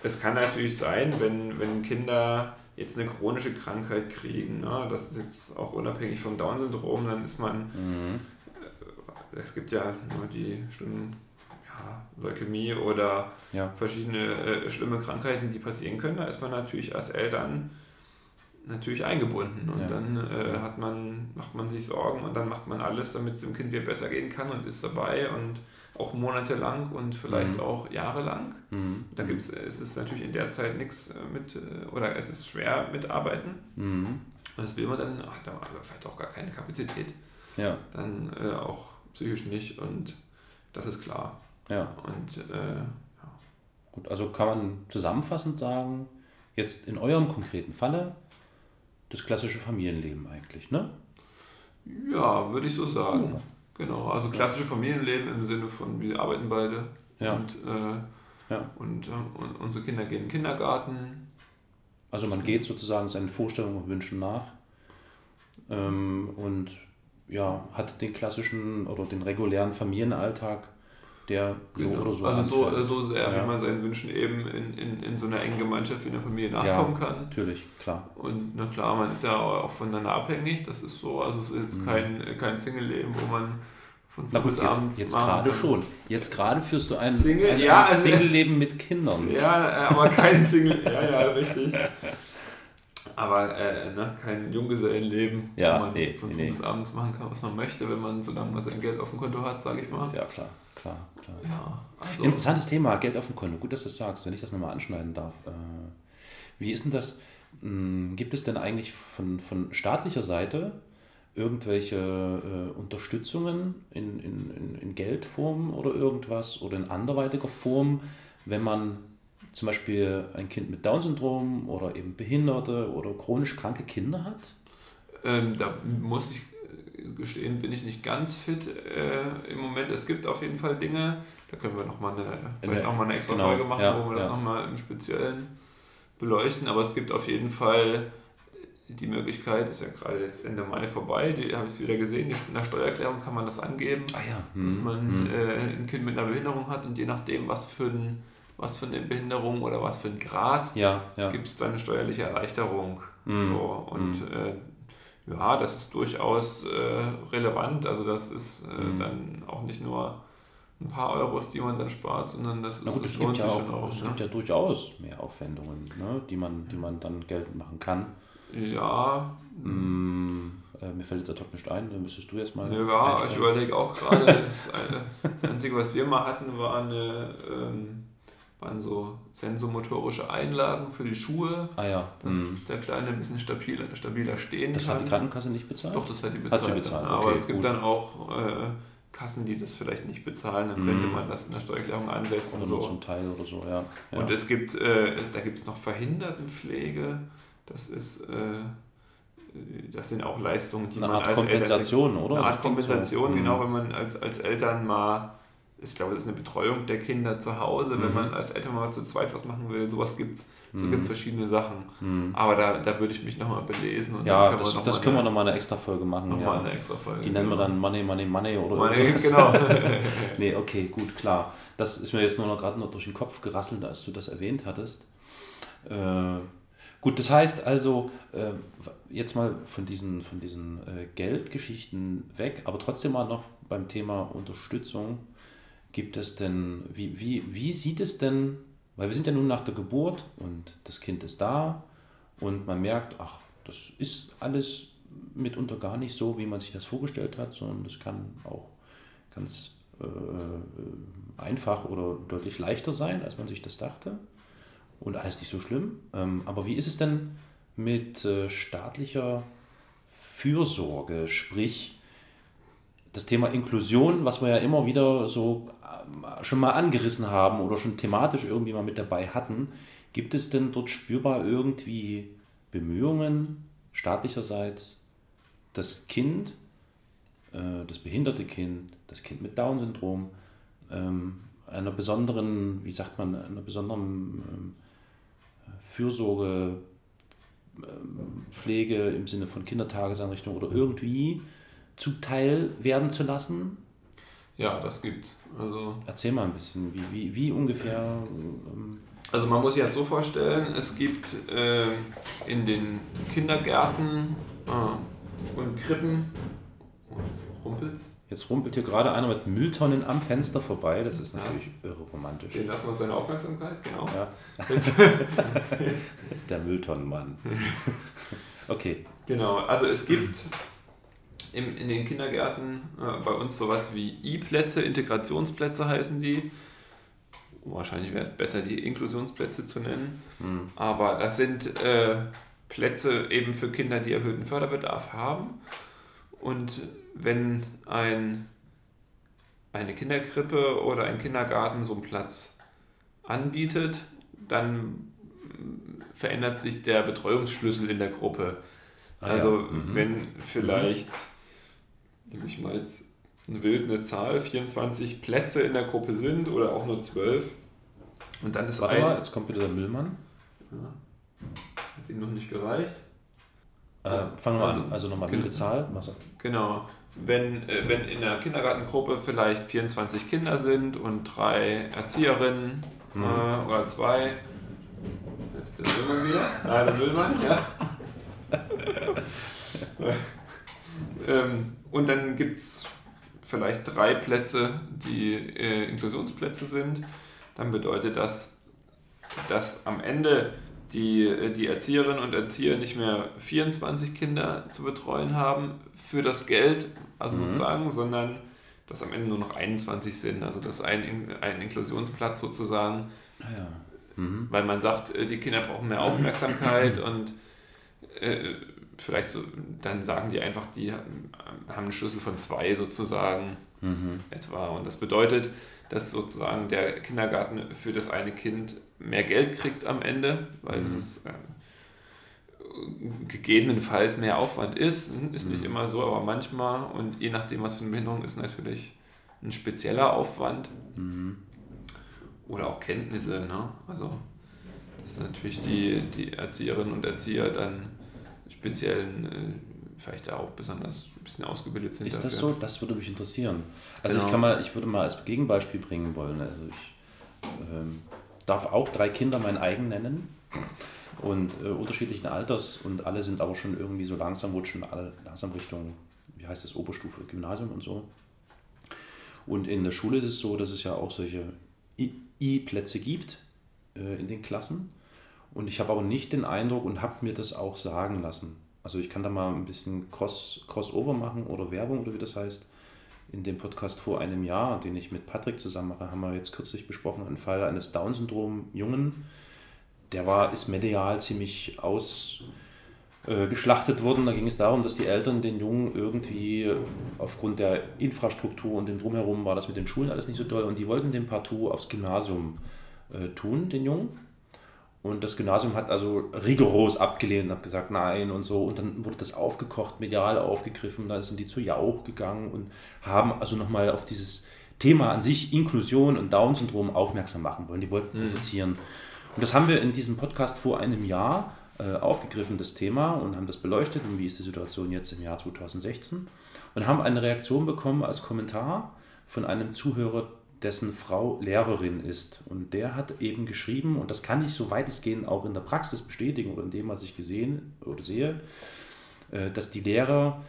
es kann natürlich sein, wenn, wenn Kinder jetzt eine chronische Krankheit kriegen, ne, das ist jetzt auch unabhängig vom Down-Syndrom, dann ist man, Mhm. Es gibt ja nur die schlimmen ja, Leukämie oder Ja. verschiedene äh, schlimme Krankheiten, die passieren können, da ist man natürlich als Eltern natürlich eingebunden und Ja. dann äh, hat man, macht man sich Sorgen und dann macht man alles, damit es dem Kind wieder besser gehen kann und ist dabei und auch monatelang und vielleicht Mhm. auch jahrelang. Mhm. Da gibt's, es ist natürlich in der Zeit nichts äh, mit, äh, oder es ist schwer mit Arbeiten. Mhm. Und das will man dann, ach, da haben wir vielleicht auch gar keine Kapazität. Ja, Dann äh, auch psychisch nicht und das ist klar. ja. Und äh, Gut, also kann man zusammenfassend sagen, jetzt in eurem konkreten Falle, das klassische Familienleben eigentlich, ne? Ja, würde ich so sagen. Genau, also klassische Familienleben im Sinne von, wir arbeiten beide Ja. und, äh, Ja. und, äh, und unsere Kinder gehen in den Kindergarten. Also man geht sozusagen seinen Vorstellungen und Wünschen nach ähm, und ja, hat den klassischen oder den regulären Familienalltag, der so Genau. oder so also so, anfällt. äh, so sehr, Ja. wie man seinen Wünschen eben in, in, in so einer engen Gemeinschaft wie einer Familie nachkommen kann. Natürlich, klar. Und na klar, man ist ja auch voneinander abhängig, das ist so. Also es ist jetzt Mhm. kein, kein Single-Leben, wo man von früh bis jetzt, abends jetzt gerade schon. Jetzt gerade führst du ein, Single? ein, Ja, also- Single-Leben mit Kindern. Ja, aber kein Single. ja, ja, richtig. Aber äh, ne, kein Junggesellenleben, Ja, wo man nee, von früh nee. bis abends machen kann, was man möchte, wenn man, solange man sein Geld auf dem Konto hat, sage ich mal. Ja, klar, klar, klar. Ja, also, Interessantes Thema, Geld auf dem Konto. Gut, dass du das sagst, wenn ich das nochmal anschneiden darf. Äh, Wie ist denn das? mh, Gibt es denn eigentlich von, von staatlicher Seite irgendwelche äh, Unterstützungen in, in, in Geldform oder irgendwas oder in anderweitiger Form, wenn man zum Beispiel ein Kind mit Down-Syndrom oder eben Behinderte oder chronisch kranke Kinder hat? Ähm, da muss ich äh, gestehen, bin ich nicht ganz fit äh, im Moment. Es gibt auf jeden Fall Dinge, da können wir nochmal eine, vielleicht noch mal eine extra genau, Folge machen, ja, wo wir das ja. nochmal im Speziellen beleuchten. Aber es gibt auf jeden Fall die Möglichkeit, ist ja gerade jetzt Ende Mai vorbei, die habe ich wieder gesehen, in der Steuererklärung kann man das angeben, Ah ja. dass hm, man hm. äh, ein Kind mit einer Behinderung hat und je nachdem, was für, ein, was für eine Behinderung oder was für ein Grad ja, ja. gibt es dann eine steuerliche Erleichterung. Mhm. So, und äh, ja, das ist durchaus äh, relevant. Also das ist äh, Mhm. dann auch nicht nur ein paar Euros, die man dann spart, sondern das, Na ist, gut, das es gibt, ja schon auch, es ne? gibt ja durchaus mehr Aufwendungen, ne, die, man, die man dann geltend machen kann. Ja, Mm, äh, mir fällt jetzt ad hoc nicht ein, dann müsstest du jetzt mal. ja, ich überlege auch gerade, das, das Einzige, was wir mal hatten, war eine, ähm, waren so sensomotorische Einlagen für die Schuhe, Ah ja. dass mm. der Kleine ein bisschen stabiler, stabiler stehen Das kann. hat die Krankenkasse nicht bezahlt? Doch, das hat die Hat bezahlt. sie bezahlt, Aber okay, es gibt gut. dann auch äh, Kassen, die das vielleicht nicht bezahlen. Dann könnte Mhm. man das in der Steuererklärung ansetzen. Oder nur So. zum Teil oder so, ja. ja. Und es gibt, äh, da gibt es noch Verhindertenpflege. Das ist, äh, das sind auch Leistungen, die Eine man Art als Kompensation, Eltern, oder? Eine Das Art klingt so. Kompensation, Mhm. genau, wenn man als, als Eltern mal, ich glaube, das ist eine Betreuung der Kinder zu Hause, wenn Mhm. man als Eltern mal zu zweit was machen will, sowas gibt es. So Mhm. gibt es verschiedene Sachen. Mm. Aber da, da würde ich mich nochmal belesen. Und Ja, das, das können wir nochmal eine extra Folge machen. noch mal Ja. eine extra Folge. Die nennen wir genau. dann Money, Money, Money oder Money, irgendwas. genau. Nee, okay, gut, klar. Das ist mir jetzt nur noch gerade noch durch den Kopf gerasselt, als du das erwähnt hattest. Äh, gut, das heißt also, äh, jetzt mal von diesen, von diesen äh, Geldgeschichten weg, aber trotzdem mal noch beim Thema Unterstützung. Gibt es denn, wie, wie, wie sieht es denn, weil wir sind ja nun nach der Geburt und das Kind ist da und man merkt, ach, das ist alles mitunter gar nicht so, wie man sich das vorgestellt hat, sondern das kann auch ganz äh, äh, einfach oder deutlich leichter sein, als man sich das dachte. Und alles nicht so schlimm. Ähm, aber wie ist es denn mit äh, staatlicher Fürsorge? Sprich, das Thema Inklusion, was wir ja immer wieder so schon mal angerissen haben oder schon thematisch irgendwie mal mit dabei hatten. Gibt es denn dort spürbar irgendwie Bemühungen staatlicherseits, das Kind, äh, das behinderte Kind, das Kind mit Down-Syndrom, ähm, einer besonderen, wie sagt man, einer besonderen ähm, Fürsorge, ähm, Pflege im Sinne von Kindertageseinrichtung oder irgendwie zuteil werden zu lassen? Ja, das gibt's. Also, Erzähl mal ein bisschen, wie, wie, wie ungefähr. Ähm, also man muss sich das so vorstellen, es gibt äh, in den Kindergärten äh, und Krippen, oh, jetzt rumpelt's, jetzt rumpelt hier gerade einer mit Mülltonnen am Fenster vorbei. Das ist natürlich irre romantisch. den lassen wir uns seine Aufmerksamkeit, genau. Ja, der Mülltonnenmann. okay. genau, also es gibt im, in den Kindergärten äh, bei uns sowas wie I-Plätze, Integrationsplätze heißen die. Wahrscheinlich wäre es besser, die Inklusionsplätze zu nennen. Hm. Aber das sind äh, Plätze eben für Kinder, die erhöhten Förderbedarf haben. Und wenn ein, eine Kinderkrippe oder ein Kindergarten so einen Platz anbietet, dann verändert sich der Betreuungsschlüssel in der Gruppe. Ah Also ja. Mhm. wenn vielleicht, nehme ich mal jetzt eine wild eine Zahl, 24 Plätze in der Gruppe sind oder auch nur 12 und dann ist Warte ein... mal, jetzt kommt wieder der Müllmann. Hat ihm noch nicht gereicht. Äh, Ja, fangen wir also- an. Also nochmal genau. wilde Zahl. Mach's. Genau. Wenn, äh, wenn in der Kindergartengruppe vielleicht 24 Kinder sind und drei Erzieherinnen Mhm. äh, oder zwei. Jetzt der Müllmann wieder. Ah, der Müllmann, ja. ähm, und dann gibt es vielleicht drei Plätze, die äh, Inklusionsplätze sind, dann bedeutet das, dass am Ende die, äh, die Erzieherinnen und Erzieher nicht mehr 24 Kinder zu betreuen haben für das Geld, also mhm. sozusagen, sondern dass am Ende nur noch 21 sind. Also dass ein, ein Inklusionsplatz sozusagen, ah ja. mhm. weil man sagt, äh, die Kinder brauchen mehr Aufmerksamkeit und äh, vielleicht so, dann sagen die einfach, die haben einen Schlüssel von zwei sozusagen mhm. etwa. Und das bedeutet, dass sozusagen der Kindergarten für das eine Kind mehr Geld kriegt am Ende, weil mhm. es äh, gegebenenfalls mehr Aufwand ist. Ist nicht mhm. immer so, aber manchmal und je nachdem, was für eine Behinderung ist, natürlich ein spezieller Aufwand. Mhm. Oder auch Kenntnisse. Ne? Also, dass natürlich die, die Erzieherinnen und Erzieher dann speziellen, äh, vielleicht auch besonders ein bisschen ausgebildet sind. Ist dafür. das so? Das würde mich interessieren. Also genau. ich kann mal, ich würde mal als Gegenbeispiel bringen wollen. Also ich ähm, darf auch drei Kinder mein eigen nennen und äh, unterschiedlichen Alters und alle sind aber schon irgendwie so langsam, rutschen alle langsam Richtung, wie heißt das, Oberstufe, Gymnasium und so. Und in der Schule ist es so, dass es ja auch solche I-Plätze gibt äh, in den Klassen. Und ich habe aber nicht den Eindruck und habe mir das auch sagen lassen. Also ich kann da mal ein bisschen Cross, Crossover machen oder Werbung oder wie das heißt. In dem Podcast vor einem Jahr, den ich mit Patrick zusammen mache, haben wir jetzt kürzlich besprochen, einen Fall eines Down-Syndrom-Jungen. Der war, ist medial ziemlich ausgeschlachtet äh, worden. Da ging es darum, dass die Eltern den Jungen irgendwie aufgrund der Infrastruktur und dem Drumherum war das mit den Schulen alles nicht so toll und die wollten den partout aufs Gymnasium äh, tun, den Jungen und das Gymnasium hat also rigoros abgelehnt und hat gesagt, nein und so. Und dann wurde das aufgekocht, medial aufgegriffen. Dann sind die zu Jauch gegangen und haben also nochmal auf dieses Thema an sich, Inklusion und Down-Syndrom, aufmerksam machen wollen. Die wollten mhm. provozieren. Und das haben wir in diesem Podcast vor einem Jahr äh, aufgegriffen, das Thema, und haben das beleuchtet. Und wie ist die Situation jetzt im Jahr 2016? Und haben eine Reaktion bekommen als Kommentar von einem Zuhörer, dessen Frau Lehrerin ist. Und der hat eben geschrieben, und das kann ich so weitestgehend auch in der Praxis bestätigen oder in dem, was ich gesehen oder sehe, äh, dass die Lehrer,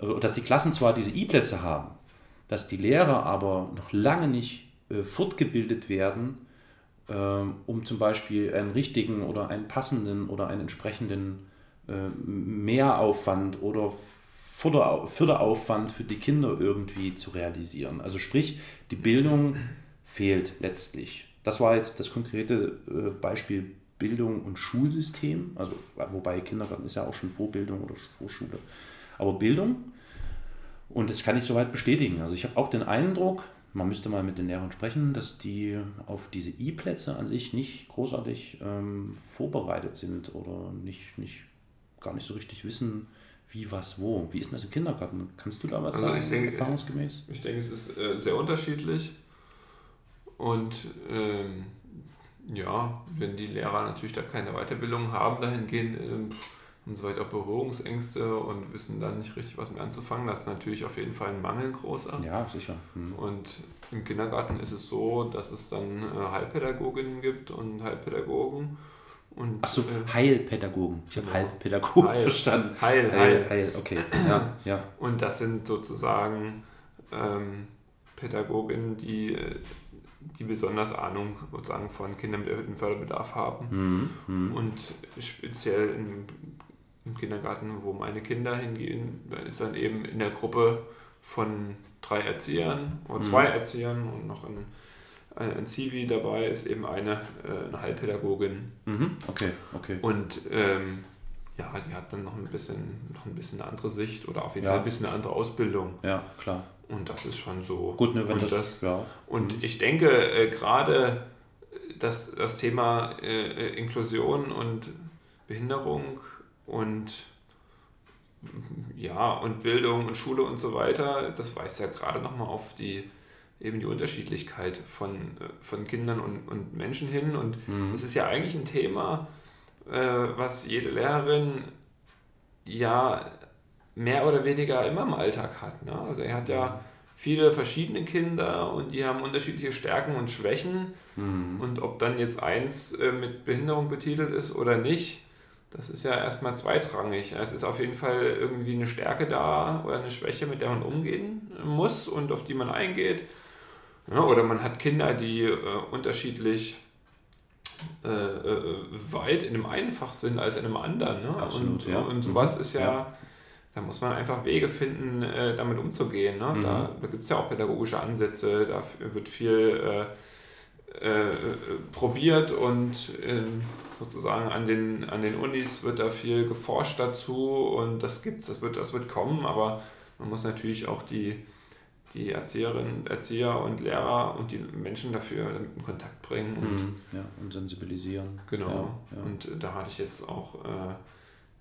äh, dass die Klassen zwar diese I-Plätze haben, dass die Lehrer aber noch lange nicht äh, fortgebildet werden, um zum Beispiel einen richtigen oder einen passenden oder einen entsprechenden Mehraufwand oder Förderaufwand für die Kinder irgendwie zu realisieren. Also sprich, die Bildung fehlt letztlich. Das war jetzt das konkrete äh, Beispiel Bildung und Schulsystem, also wobei Kindergarten ist ja auch schon Vorbildung oder Vorschule. Aber Bildung, und das kann ich soweit bestätigen. Also ich habe auch den Eindruck, man müsste mal mit den Lehrern sprechen, dass die auf diese I-Plätze an sich nicht großartig ähm, vorbereitet sind oder nicht, nicht, gar nicht so richtig wissen, wie, was, wo? Wie ist denn das im Kindergarten? Kannst du da was also sagen, ich denke, erfahrungsgemäß? Ich denke, es ist äh, sehr unterschiedlich. Und ähm, ja, wenn die Lehrer natürlich da keine Weiterbildung haben, dahingehend ähm, haben sie vielleicht auch Berührungsängste und wissen dann nicht richtig, was mit anzufangen. Das ist natürlich auf jeden Fall ein Mangel großer. Ja, sicher. Mhm. Und im Kindergarten ist es so, dass es dann äh, Heilpädagoginnen gibt und Heilpädagogen und, Ach so, äh, Heilpädagogen. Ich habe genau. Heilpädagogen Heil. verstanden. Heil, Heil. Heil, okay. Ja, ja. Und das sind sozusagen ähm, Pädagoginnen, die, die besonders Ahnung sozusagen von Kindern mit erhöhtem Förderbedarf haben. Mhm, mh. Und speziell im, im Kindergarten, wo meine Kinder hingehen, da ist dann eben in der Gruppe von drei Erziehern oder zwei mhm. Erziehern und noch ein ein Zivi dabei ist eben eine, äh, eine Heilpädagogin. Mhm. Okay, okay. Und ähm, ja, die hat dann noch ein bisschen, noch ein bisschen eine andere Sicht oder auf jeden ja. Fall ein bisschen eine andere Ausbildung. Ja, klar. Und das ist schon so. Gut, ne, wenn und das, das, ja. Und mhm. ich denke, äh, gerade das, das Thema äh, Inklusion und Behinderung und ja, und Bildung und Schule und so weiter, das weist ja gerade nochmal auf die eben die Unterschiedlichkeit von, äh, von Kindern und, und Menschen hin. Und mhm. das ist ja eigentlich ein Thema, äh, was jede Lehrerin ja mehr oder weniger immer im Alltag hat. Ne? Also er hat ja viele verschiedene Kinder und die haben unterschiedliche Stärken und Schwächen. Mhm. Und ob dann jetzt eins äh, mit Behinderung betitelt ist oder nicht, das ist ja erstmal zweitrangig. Es ist auf jeden Fall irgendwie eine Stärke da oder eine Schwäche, mit der man umgehen muss und auf die man eingeht. Ja, oder man hat Kinder, die äh, unterschiedlich äh, äh, weit in einem einen Fach sind als in einem anderen. Ne? Absolut, und, ja. und sowas Mhm, ist ja, ja. da muss man einfach Wege finden, äh, damit umzugehen. Ne? Mhm. Da, da gibt es ja auch pädagogische Ansätze, da wird viel äh, äh, probiert und ähm, sozusagen an den, an den Unis wird da viel geforscht dazu und das gibt's, das wird, das wird kommen, aber man muss natürlich auch die, die Erzieherinnen, Erzieher und Lehrer und die Menschen dafür in Kontakt bringen und Mhm. Ja, und sensibilisieren. Genau. Ja, ja. Und äh, da hatte ich jetzt auch, äh,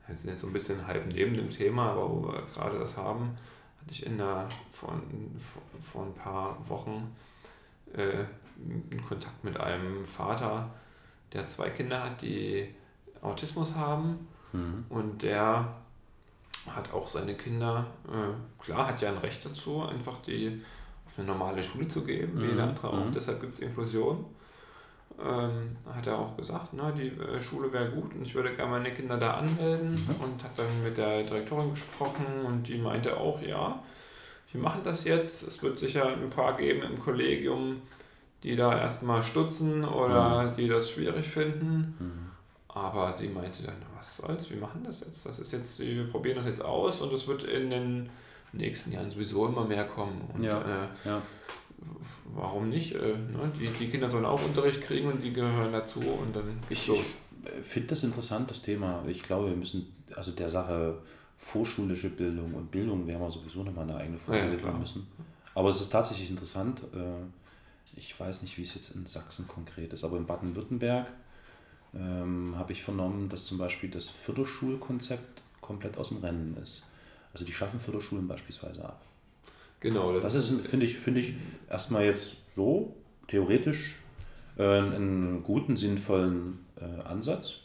jetzt so ein bisschen halb neben dem Thema, aber wo wir gerade das haben, hatte ich in der, vor, vor, ein paar Wochen äh, einen Kontakt mit einem Vater, der zwei Kinder hat, die Autismus haben Mhm. und der hat auch seine Kinder, äh, klar, hat ja ein Recht dazu, einfach die auf eine normale Schule zu geben, wie Mhm, jeder andere auch. mhm. Deshalb gibt es Inklusion. Ähm, hat er auch gesagt, na, die äh, Schule wäre gut und ich würde gerne meine Kinder da anmelden Mhm. und hat dann mit der Direktorin gesprochen und die meinte auch, ja, wir machen das jetzt. Es wird sicher ein paar geben im Kollegium, die da erstmal stutzen oder die das schwierig finden. Mhm. Aber sie meinte dann, was soll's, wir machen das jetzt. Das ist jetzt, wir probieren das jetzt aus und es wird in den nächsten Jahren sowieso immer mehr kommen. Und Ja. äh, Ja. warum nicht? Äh, ne? die, die Kinder sollen auch Unterricht kriegen und die gehören dazu und dann geht's Ich, los. ich finde das interessant, das Thema. Ich glaube, wir müssen, also der Sache vorschulische Bildung und Bildung werden wir sowieso nochmal eine eigene Folge Ja, ja, widmen klar. müssen. Aber es ist tatsächlich interessant. äh, Ich weiß nicht, wie es jetzt in Sachsen konkret ist, aber in Baden-Württemberg ähm, habe ich vernommen, dass zum Beispiel das Förderschulkonzept komplett aus dem Rennen ist. Also die schaffen Förderschulen beispielsweise ab. Genau, Das ist, finde ich, finde ich erstmal jetzt so theoretisch äh, einen guten, sinnvollen äh, Ansatz,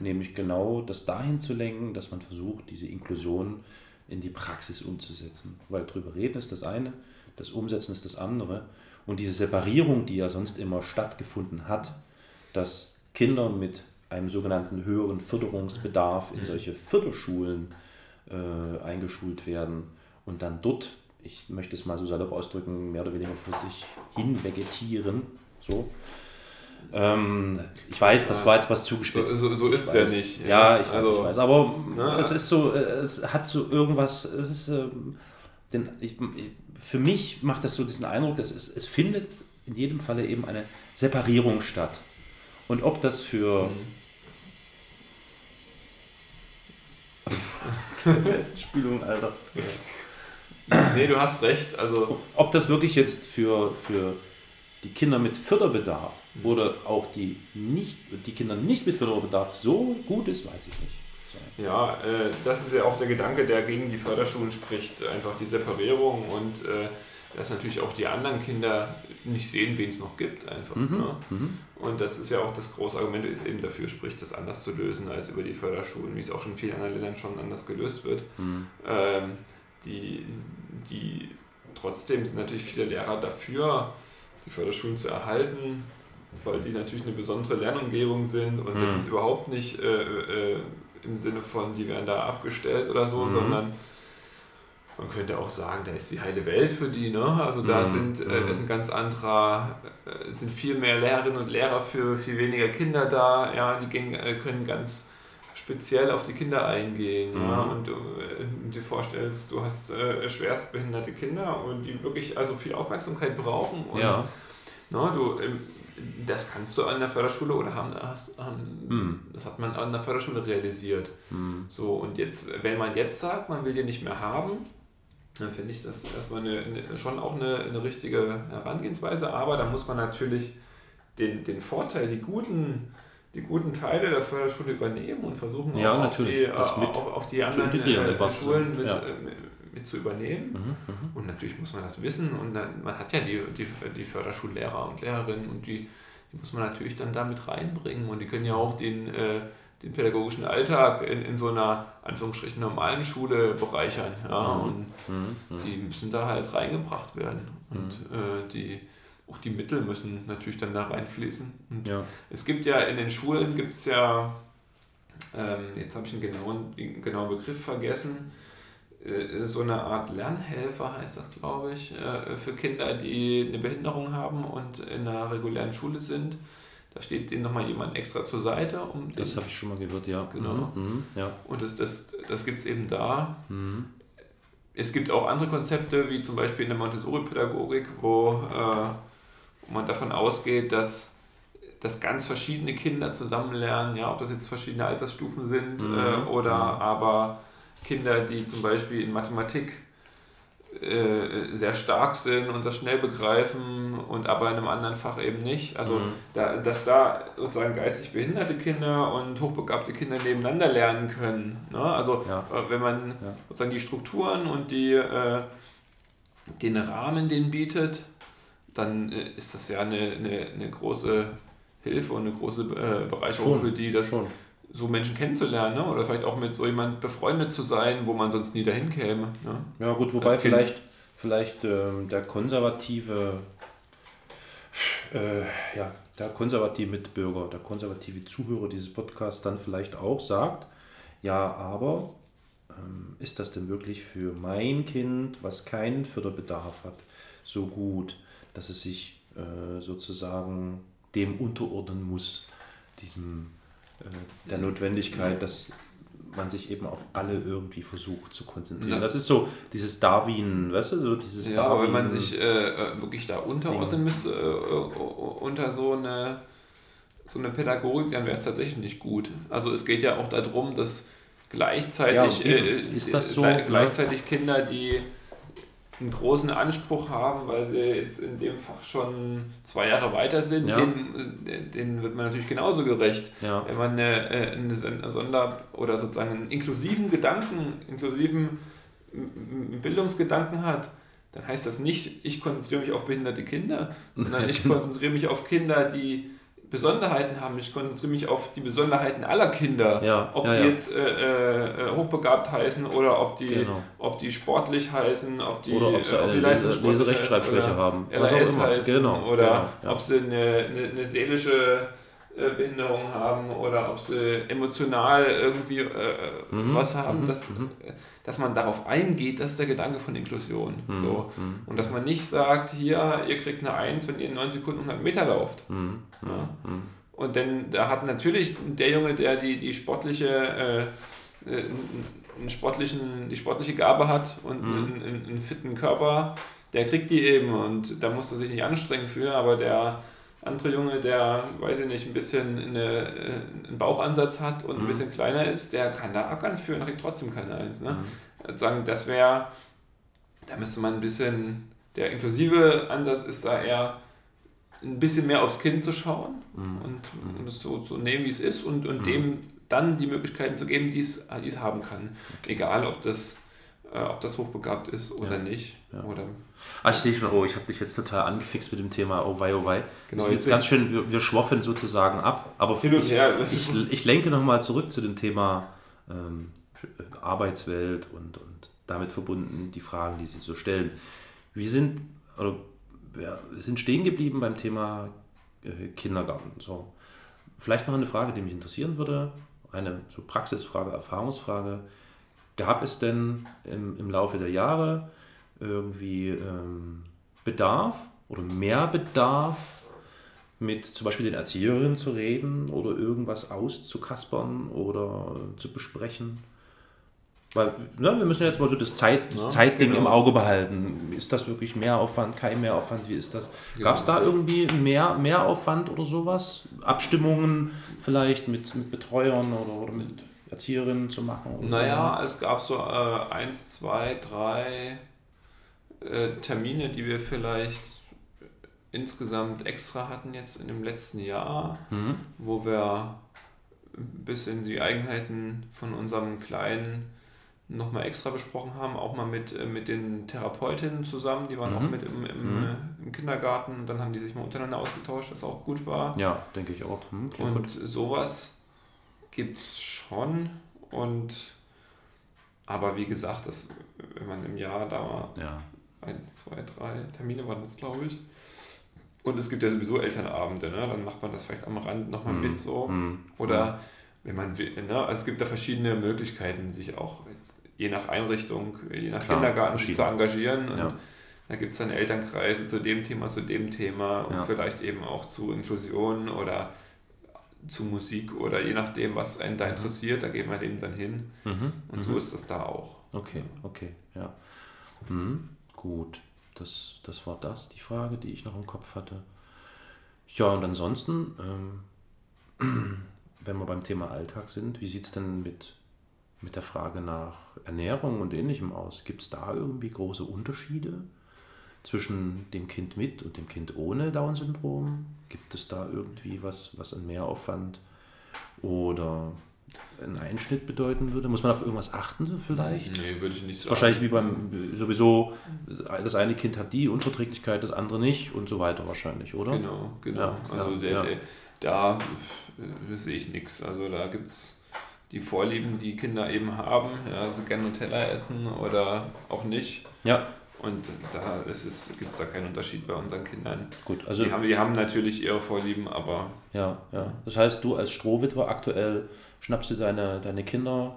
nämlich genau das dahin zu lenken, dass man versucht, diese Inklusion in die Praxis umzusetzen. Weil drüber reden ist das eine, das Umsetzen ist das andere. Und diese Separierung, die ja sonst immer stattgefunden hat, dass Kinder mit einem sogenannten höheren Förderungsbedarf in solche Förderschulen äh, eingeschult werden und dann dort, ich möchte es mal so salopp ausdrücken, mehr oder weniger vor sich hin vegetieren. So. Ähm, ich weiß, das war jetzt was zugespitzt. So- so- so ist es ja nicht, ja. Ich weiß, Also, ich weiß. Aber ne, es ist so, äh, es hat so irgendwas, es ist, ähm, denn ich, ich, für mich macht das so diesen Eindruck, es, ist, es findet in jedem Falle eben eine Separierung statt. Und ob das für. Spülung, Alter. nee, du hast recht. Also, Ob das wirklich jetzt für, für die Kinder mit Förderbedarf oder auch die, nicht, die Kinder nicht mit Förderbedarf so gut ist, weiß ich nicht. So. ja, äh, das ist ja auch der Gedanke, der gegen die Förderschulen spricht. Einfach die Separierung und äh, dass natürlich auch die anderen Kinder nicht sehen, wen es noch gibt. Einfach. Ne? Und das ist ja auch das große Argument, ist eben dafür spricht, das anders zu lösen als über die Förderschulen, wie es auch schon in vielen anderen Ländern schon anders gelöst wird. Ähm, die, die, trotzdem sind natürlich viele Lehrer dafür, die Förderschulen zu erhalten, weil die natürlich eine besondere Lernumgebung sind und das ist überhaupt nicht äh, äh, im Sinne von, die werden da abgestellt oder so, sondern man könnte auch sagen, da ist die heile Welt für die, ne? Also da Mhm. sind, äh, ist ein ganz anderer, äh, sind viel mehr Lehrerinnen und Lehrer für viel weniger Kinder da, ja, die gehen, äh, können ganz speziell auf die Kinder eingehen, ja, Mhm. und du äh, dir vorstellst, du hast äh, schwerstbehinderte Kinder und die wirklich also viel Aufmerksamkeit brauchen und Ja. Ne, du, ähm, das kannst du an der Förderschule oder haben, hast, haben, Hm. das hat man an der Förderschule realisiert. So, und jetzt, wenn man jetzt sagt, man will die nicht mehr haben, dann finde ich das erstmal eine, eine, schon auch eine, eine richtige Herangehensweise, aber da muss man natürlich den, den Vorteil, die guten, die guten Teile der Förderschule übernehmen und versuchen Ja, auch auf, die, auf, auf die anderen äh. Schulen mit, Ja. äh, mit, zu übernehmen. Und natürlich muss man das wissen und dann, man hat ja die, die, die Förderschullehrer und Lehrerinnen und die, die muss man natürlich dann damit reinbringen und die können ja auch den, äh, den pädagogischen Alltag in, in so einer Anführungsstrichen normalen Schule bereichern. Ja, und die müssen da halt reingebracht werden und äh, die auch die Mittel müssen natürlich dann da reinfließen. Und Ja. es gibt ja in den Schulen gibt es ja ähm, jetzt habe ich einen genauen, den genauen Begriff vergessen, äh, so eine Art Lernhelfer heißt das, glaube ich, äh, für Kinder, die eine Behinderung haben und in einer regulären Schule sind. Da steht denen nochmal jemand extra zur Seite. Um das habe ich schon mal gehört, ja. Genau. Mhm, mhm, ja. Und das, das, das gibt es eben da. Mhm. Es gibt auch andere Konzepte, wie zum Beispiel in der Montessori-Pädagogik, wo, äh, wo man davon ausgeht, dass, dass ganz verschiedene Kinder zusammen lernen, ja, ob das jetzt verschiedene Altersstufen sind Mhm. äh, oder Mhm. aber Kinder, die zum Beispiel in Mathematik äh, sehr stark sind und das schnell begreifen und aber in einem anderen Fach eben nicht. Also Mhm. da, dass da sozusagen geistig behinderte Kinder und hochbegabte Kinder nebeneinander lernen können. Ne? Also Ja. äh, wenn man Ja. sozusagen die Strukturen und die, äh, den Rahmen den bietet, dann äh, ist das ja eine, eine, eine große Hilfe und eine große Bereicherung Schon, für die, das Schon. So Menschen kennenzulernen ne? oder vielleicht auch mit so jemand befreundet zu sein, wo man sonst nie dahin käme. Ne? Ja gut, wobei Als Kind. vielleicht, vielleicht ähm, der konservative, äh, ja, der konservative Mitbürger, der konservative Zuhörer dieses Podcasts dann vielleicht auch sagt, ja, aber ähm, ist das denn wirklich für mein Kind, was keinen Förderbedarf hat, so gut, dass es sich äh, sozusagen dem unterordnen muss, diesem äh, der Notwendigkeit, dass man sich eben auf alle irgendwie versucht zu konzentrieren. Ja. Das ist so dieses Darwin, weißt du, so dieses Ja, aber wenn man Darwin- sich äh, äh, wirklich da unterordnen müsste, äh, äh, unter so eine, so eine Pädagogik, dann wäre es tatsächlich nicht gut. Also es geht ja auch darum, dass gleichzeitig, Ja, äh, Ist das so, ne? gleichzeitig Kinder, die einen großen Anspruch haben, weil sie jetzt in dem Fach schon zwei Jahre weiter sind, Ja. denen, äh, denen wird man natürlich genauso gerecht. Ja. Wenn man eine, äh, eine Son- Sonder- oder sozusagen einen inklusiven Gedanken, inklusiven Bildungsgedanken hat, dann heißt das nicht, ich konzentriere mich auf behinderte Kinder, sondern ich konzentriere mich auf Kinder, die Besonderheiten haben. Ich konzentriere mich auf die Besonderheiten aller Kinder. Ja, Ob ja, die ja. jetzt äh, äh, hochbegabt heißen oder ob die, Genau. ob die sportlich heißen, ob die, Oder ob sie äh, eine Lese- Leserechtschreibschwäche haben. Was auch immer. heißen Genau, oder genau, ob sie eine, eine, eine seelische äh, Behinderung haben oder ob sie emotional irgendwie äh, Mhm, was haben, mhm, dass, mhm. dass man darauf eingeht, das ist der Gedanke von Inklusion. Mhm, So. mhm. Und dass man nicht sagt, hier, ihr kriegt eine 1, wenn ihr in 9 Sekunden 100 Meter lauft. Mhm. Ja. Und denn da hat natürlich der Junge, der die, die sportliche, äh, äh, einen sportlichen, die sportliche Gabe hat und einen, einen, einen fitten Körper, der kriegt die eben und da muss er sich nicht anstrengen für, aber der andere Junge, der, weiß ich nicht, ein bisschen eine, äh, einen Bauchansatz hat und ein Mhm. bisschen kleiner ist, der kann da ackern für und kriegt trotzdem keine Eins. Ne? Mhm. Sagen, das wäre, da müsste man ein bisschen, der inklusive Ansatz ist da eher ein bisschen mehr aufs Kind zu schauen Mhm. und, und es so zu nehmen, wie es ist und, und Mhm. dem dann die Möglichkeiten zu geben, die es, die es haben kann. Egal, ob das, äh, ob das hochbegabt ist oder Ja. nicht. Ja. Oder, Ah, ich sehe schon, oh, ich habe dich jetzt total angefixt mit dem Thema Oh wei, oh wei. Genau, das jetzt ganz schön, wir, wir schwoffen sozusagen ab, aber ich, her. ich, ich lenke nochmal zurück zu dem Thema ähm, Arbeitswelt und, und damit verbunden die Fragen, die Sie so stellen. Wir sind, oder, ja, wir sind stehen geblieben beim Thema äh, Kindergarten. So. Vielleicht noch eine Frage, die mich interessieren würde, eine so Praxisfrage, Erfahrungsfrage. Gab es denn im, im Laufe der Jahre irgendwie ähm, Bedarf oder mehr Bedarf, mit zum Beispiel den Erzieherinnen zu reden oder irgendwas auszukaspern oder zu besprechen? Weil ne, wir müssen jetzt mal so das, Zeit, das Ja, Zeitding genau. im Auge behalten. Ist das wirklich Mehraufwand, kein Mehraufwand? Wie ist das? Gab es da irgendwie mehr Mehraufwand oder sowas? Abstimmungen vielleicht mit, mit Betreuern oder, oder mit Erzieherinnen zu machen? Oder naja, es gab so äh, eins, zwei, drei äh, Termine, die wir vielleicht insgesamt extra hatten jetzt in dem letzten Jahr. Mhm. wo wir ein bisschen die Eigenheiten von unserem Kleinen nochmal extra besprochen haben, auch mal mit, äh, mit den Therapeutinnen zusammen, die waren Mhm. auch mit im, im, Mhm. äh, im Kindergarten dann haben die sich mal untereinander ausgetauscht, was auch gut war. Ja, denke ich auch. Hm, und gut. sowas gibt es schon und aber wie gesagt, das, wenn man im Jahr da Ja. eins, zwei, drei Termine waren das, glaube ich. Und es gibt ja sowieso Elternabende, ne? dann macht man das vielleicht am Rand nochmal Mhm. mit so. Mhm. Oder wenn man will, ne? also es gibt da verschiedene Möglichkeiten, sich auch jetzt, je nach Einrichtung, je nach Klar, Kindergarten zu engagieren. Ja. Da gibt es dann Elternkreise zu dem Thema, zu dem Thema und Ja. vielleicht eben auch zu Inklusion oder zu Musik oder je nachdem, was einen da interessiert, da geht man eben dann hin. Mhm. Und so ist es da auch. Okay, okay, ja. Mhm, gut, das, das war das, die Frage, die ich noch im Kopf hatte. Ja, und ansonsten, ähm, wenn wir beim Thema Alltag sind, wie sieht es denn mit, mit der Frage nach Ernährung und ähnlichem aus? Gibt es da irgendwie große Unterschiede zwischen dem Kind mit und dem Kind ohne Down-Syndrom? Gibt es da irgendwie was, was ein Mehraufwand oder einen Einschnitt bedeuten würde? Muss man auf irgendwas achten vielleicht? Nee, würde ich nicht sagen. Wahrscheinlich wie beim sowieso, das eine Kind hat die Unverträglichkeit, das andere nicht und so weiter wahrscheinlich, oder? Genau, genau. Ja, also ja, der, ja. da äh, sehe ich nichts. Also da gibt es die Vorlieben, die Kinder eben haben. Ja, also gerne Nutella essen oder auch nicht. Ja, Und da gibt es da keinen Unterschied bei unseren Kindern. gut. Also die, haben, die haben natürlich ihre Vorlieben, aber ja, ja. Das heißt, du als Strohwitwer aktuell schnappst du deine, deine Kinder,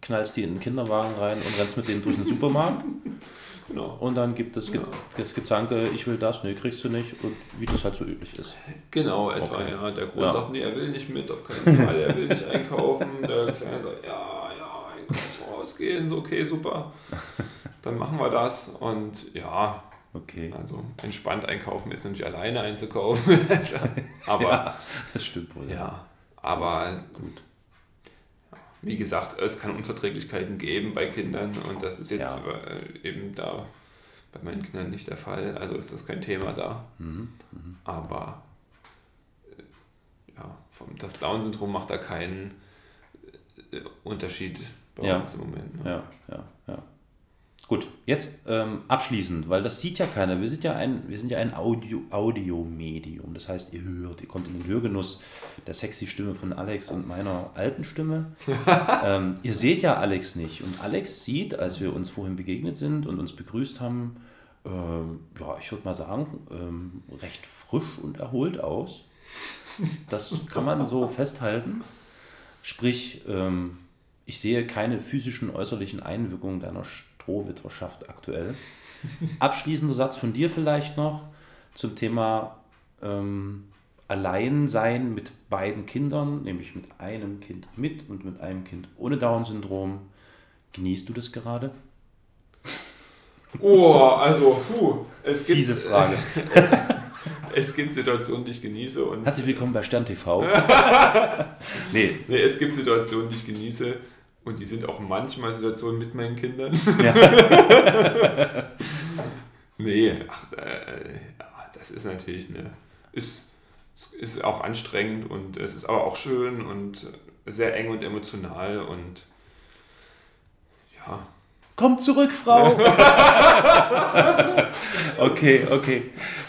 knallst die in den Kinderwagen rein und rennst mit denen durch den Supermarkt genau. und dann gibt es Ge das Gezanke, ich will das, nee, kriegst du nicht und wie das halt so üblich ist. Genau, etwa, Okay. ja. Der Große Ja. sagt, nee, er will nicht mit, auf keinen Fall, er will nicht einkaufen. Der Kleine sagt, ja, ja, einkaufen, rausgehen, so, okay, super. Dann machen wir das und ja, Okay, also entspannt einkaufen ist natürlich alleine einzukaufen. aber ja. das stimmt wohl. aber gut. Wie gesagt, es kann Unverträglichkeiten geben bei Kindern und das ist jetzt äh, eben da bei meinen Kindern nicht der Fall. Also ist das kein Thema da. Mhm. Aber äh, ja, vom, das Down-Syndrom macht da keinen äh, Unterschied bei Ja. uns im Moment. Ne? Ja, ja, ja. Gut, jetzt ähm, abschließend, weil das sieht ja keiner. Wir sind ja ein, wir sind ja ein Audio, Audiomedium. Das heißt, ihr hört, ihr kommt in den Hörgenuss der sexy Stimme von Alex und meiner alten Stimme. ähm, ihr seht ja Alex nicht. Und Alex sieht, als wir uns vorhin begegnet sind und uns begrüßt haben, ähm, ja, ich würde mal sagen, ähm, recht frisch und erholt aus. Das kann man so festhalten. Sprich, ähm, ich sehe keine physischen äußerlichen Einwirkungen deiner Strohwitwerschaft aktuell. Abschließender Satz von dir vielleicht noch zum Thema ähm, Alleinsein mit beiden Kindern, nämlich mit einem Kind mit und mit einem Kind ohne Down-Syndrom. Genießt du das gerade? Oh, also, puh, es gibt, Diese Frage. es gibt Situationen, die ich genieße und Herzlich willkommen bei Stern TV. nee, nee, es gibt Situationen, die ich genieße und die sind auch manchmal Situationen mit meinen Kindern. nee, ach, äh, ja, das ist natürlich eine, ist, ist auch anstrengend und es ist aber auch schön und sehr eng und emotional und ja, Kommt zurück, Frau! okay, okay.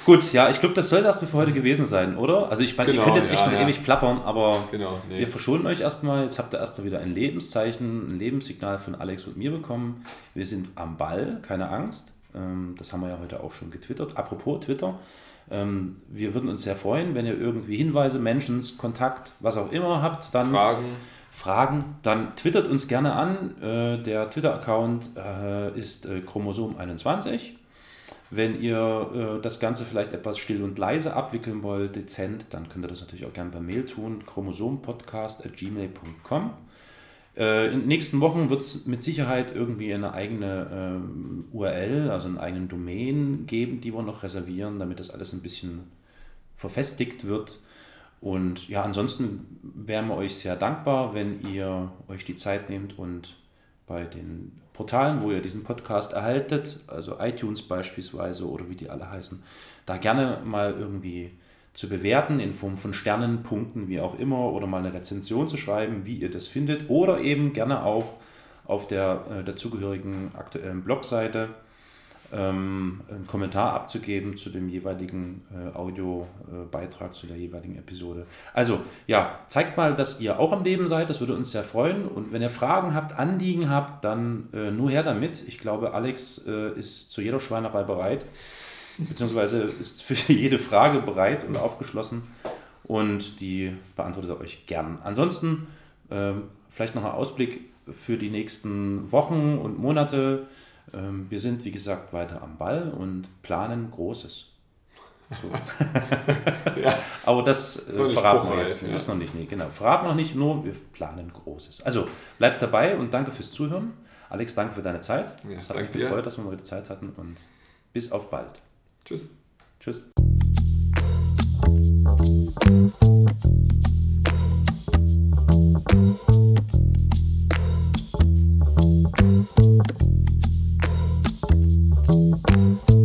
Gut, ja, ich glaube, das soll es erstmal für heute gewesen sein, oder? Also ich meine, ich Genau, könnte jetzt echt ja, noch ja. ewig plappern, aber genau. Nee. wir verschonen euch erstmal. Jetzt habt ihr erstmal wieder ein Lebenszeichen, ein Lebenssignal von Alex und mir bekommen. Wir sind am Ball, keine Angst. Ähm, Das haben wir ja heute auch schon getwittert. Apropos Twitter. ähm, Wir würden uns sehr freuen, wenn ihr irgendwie Hinweise, Mentions, Kontakt, was auch immer habt, dann Fragen. Fragen, dann twittert uns gerne an. Äh, der Twitter-Account äh, ist äh, Chromosom21. Wenn ihr äh, das Ganze vielleicht etwas still und leise abwickeln wollt, dezent, dann könnt ihr das natürlich auch gerne per Mail tun. chromosompodcast.gmail.com. Äh, in den nächsten Wochen wird es mit Sicherheit irgendwie eine eigene ähm, URL, also einen eigenen Domain geben, die wir noch reservieren, damit das alles ein bisschen verfestigt wird. Und ja, ansonsten wären wir euch sehr dankbar, wenn ihr euch die Zeit nehmt und bei den Portalen, wo ihr diesen Podcast erhaltet, also iTunes beispielsweise oder wie die alle heißen, da gerne mal irgendwie zu bewerten in Form von Sternen, Punkten, wie auch immer, oder mal eine Rezension zu schreiben, wie ihr das findet, oder eben gerne auch auf der äh, dazugehörigen aktuellen Blogseite ähm, einen Kommentar abzugeben zu dem jeweiligen äh, Audiobeitrag, zu der jeweiligen Episode. Also ja, zeigt mal, dass ihr auch am Leben seid, das würde uns sehr freuen. Und wenn ihr Fragen habt, Anliegen habt, dann äh, nur her damit. Ich glaube, Alex äh, ist zu jeder Schweinerei bereit, beziehungsweise ist für jede Frage bereit und aufgeschlossen und die beantwortet er euch gern. Ansonsten Ähm, vielleicht noch ein Ausblick für die nächsten Wochen und Monate. Ähm, wir sind, wie gesagt, weiter am Ball und planen Großes. So. Ja. Aber das äh, So verraten wir spruchreif, jetzt ja. ist noch nicht. Nee, genau. Verraten wir noch nicht, nur wir planen Großes. Also bleibt dabei und danke fürs Zuhören. Alex, danke für deine Zeit. Ja, es hat mich dir. gefreut, dass wir mal wieder Zeit hatten und bis auf bald. Tschüss. Tschüss. The thank you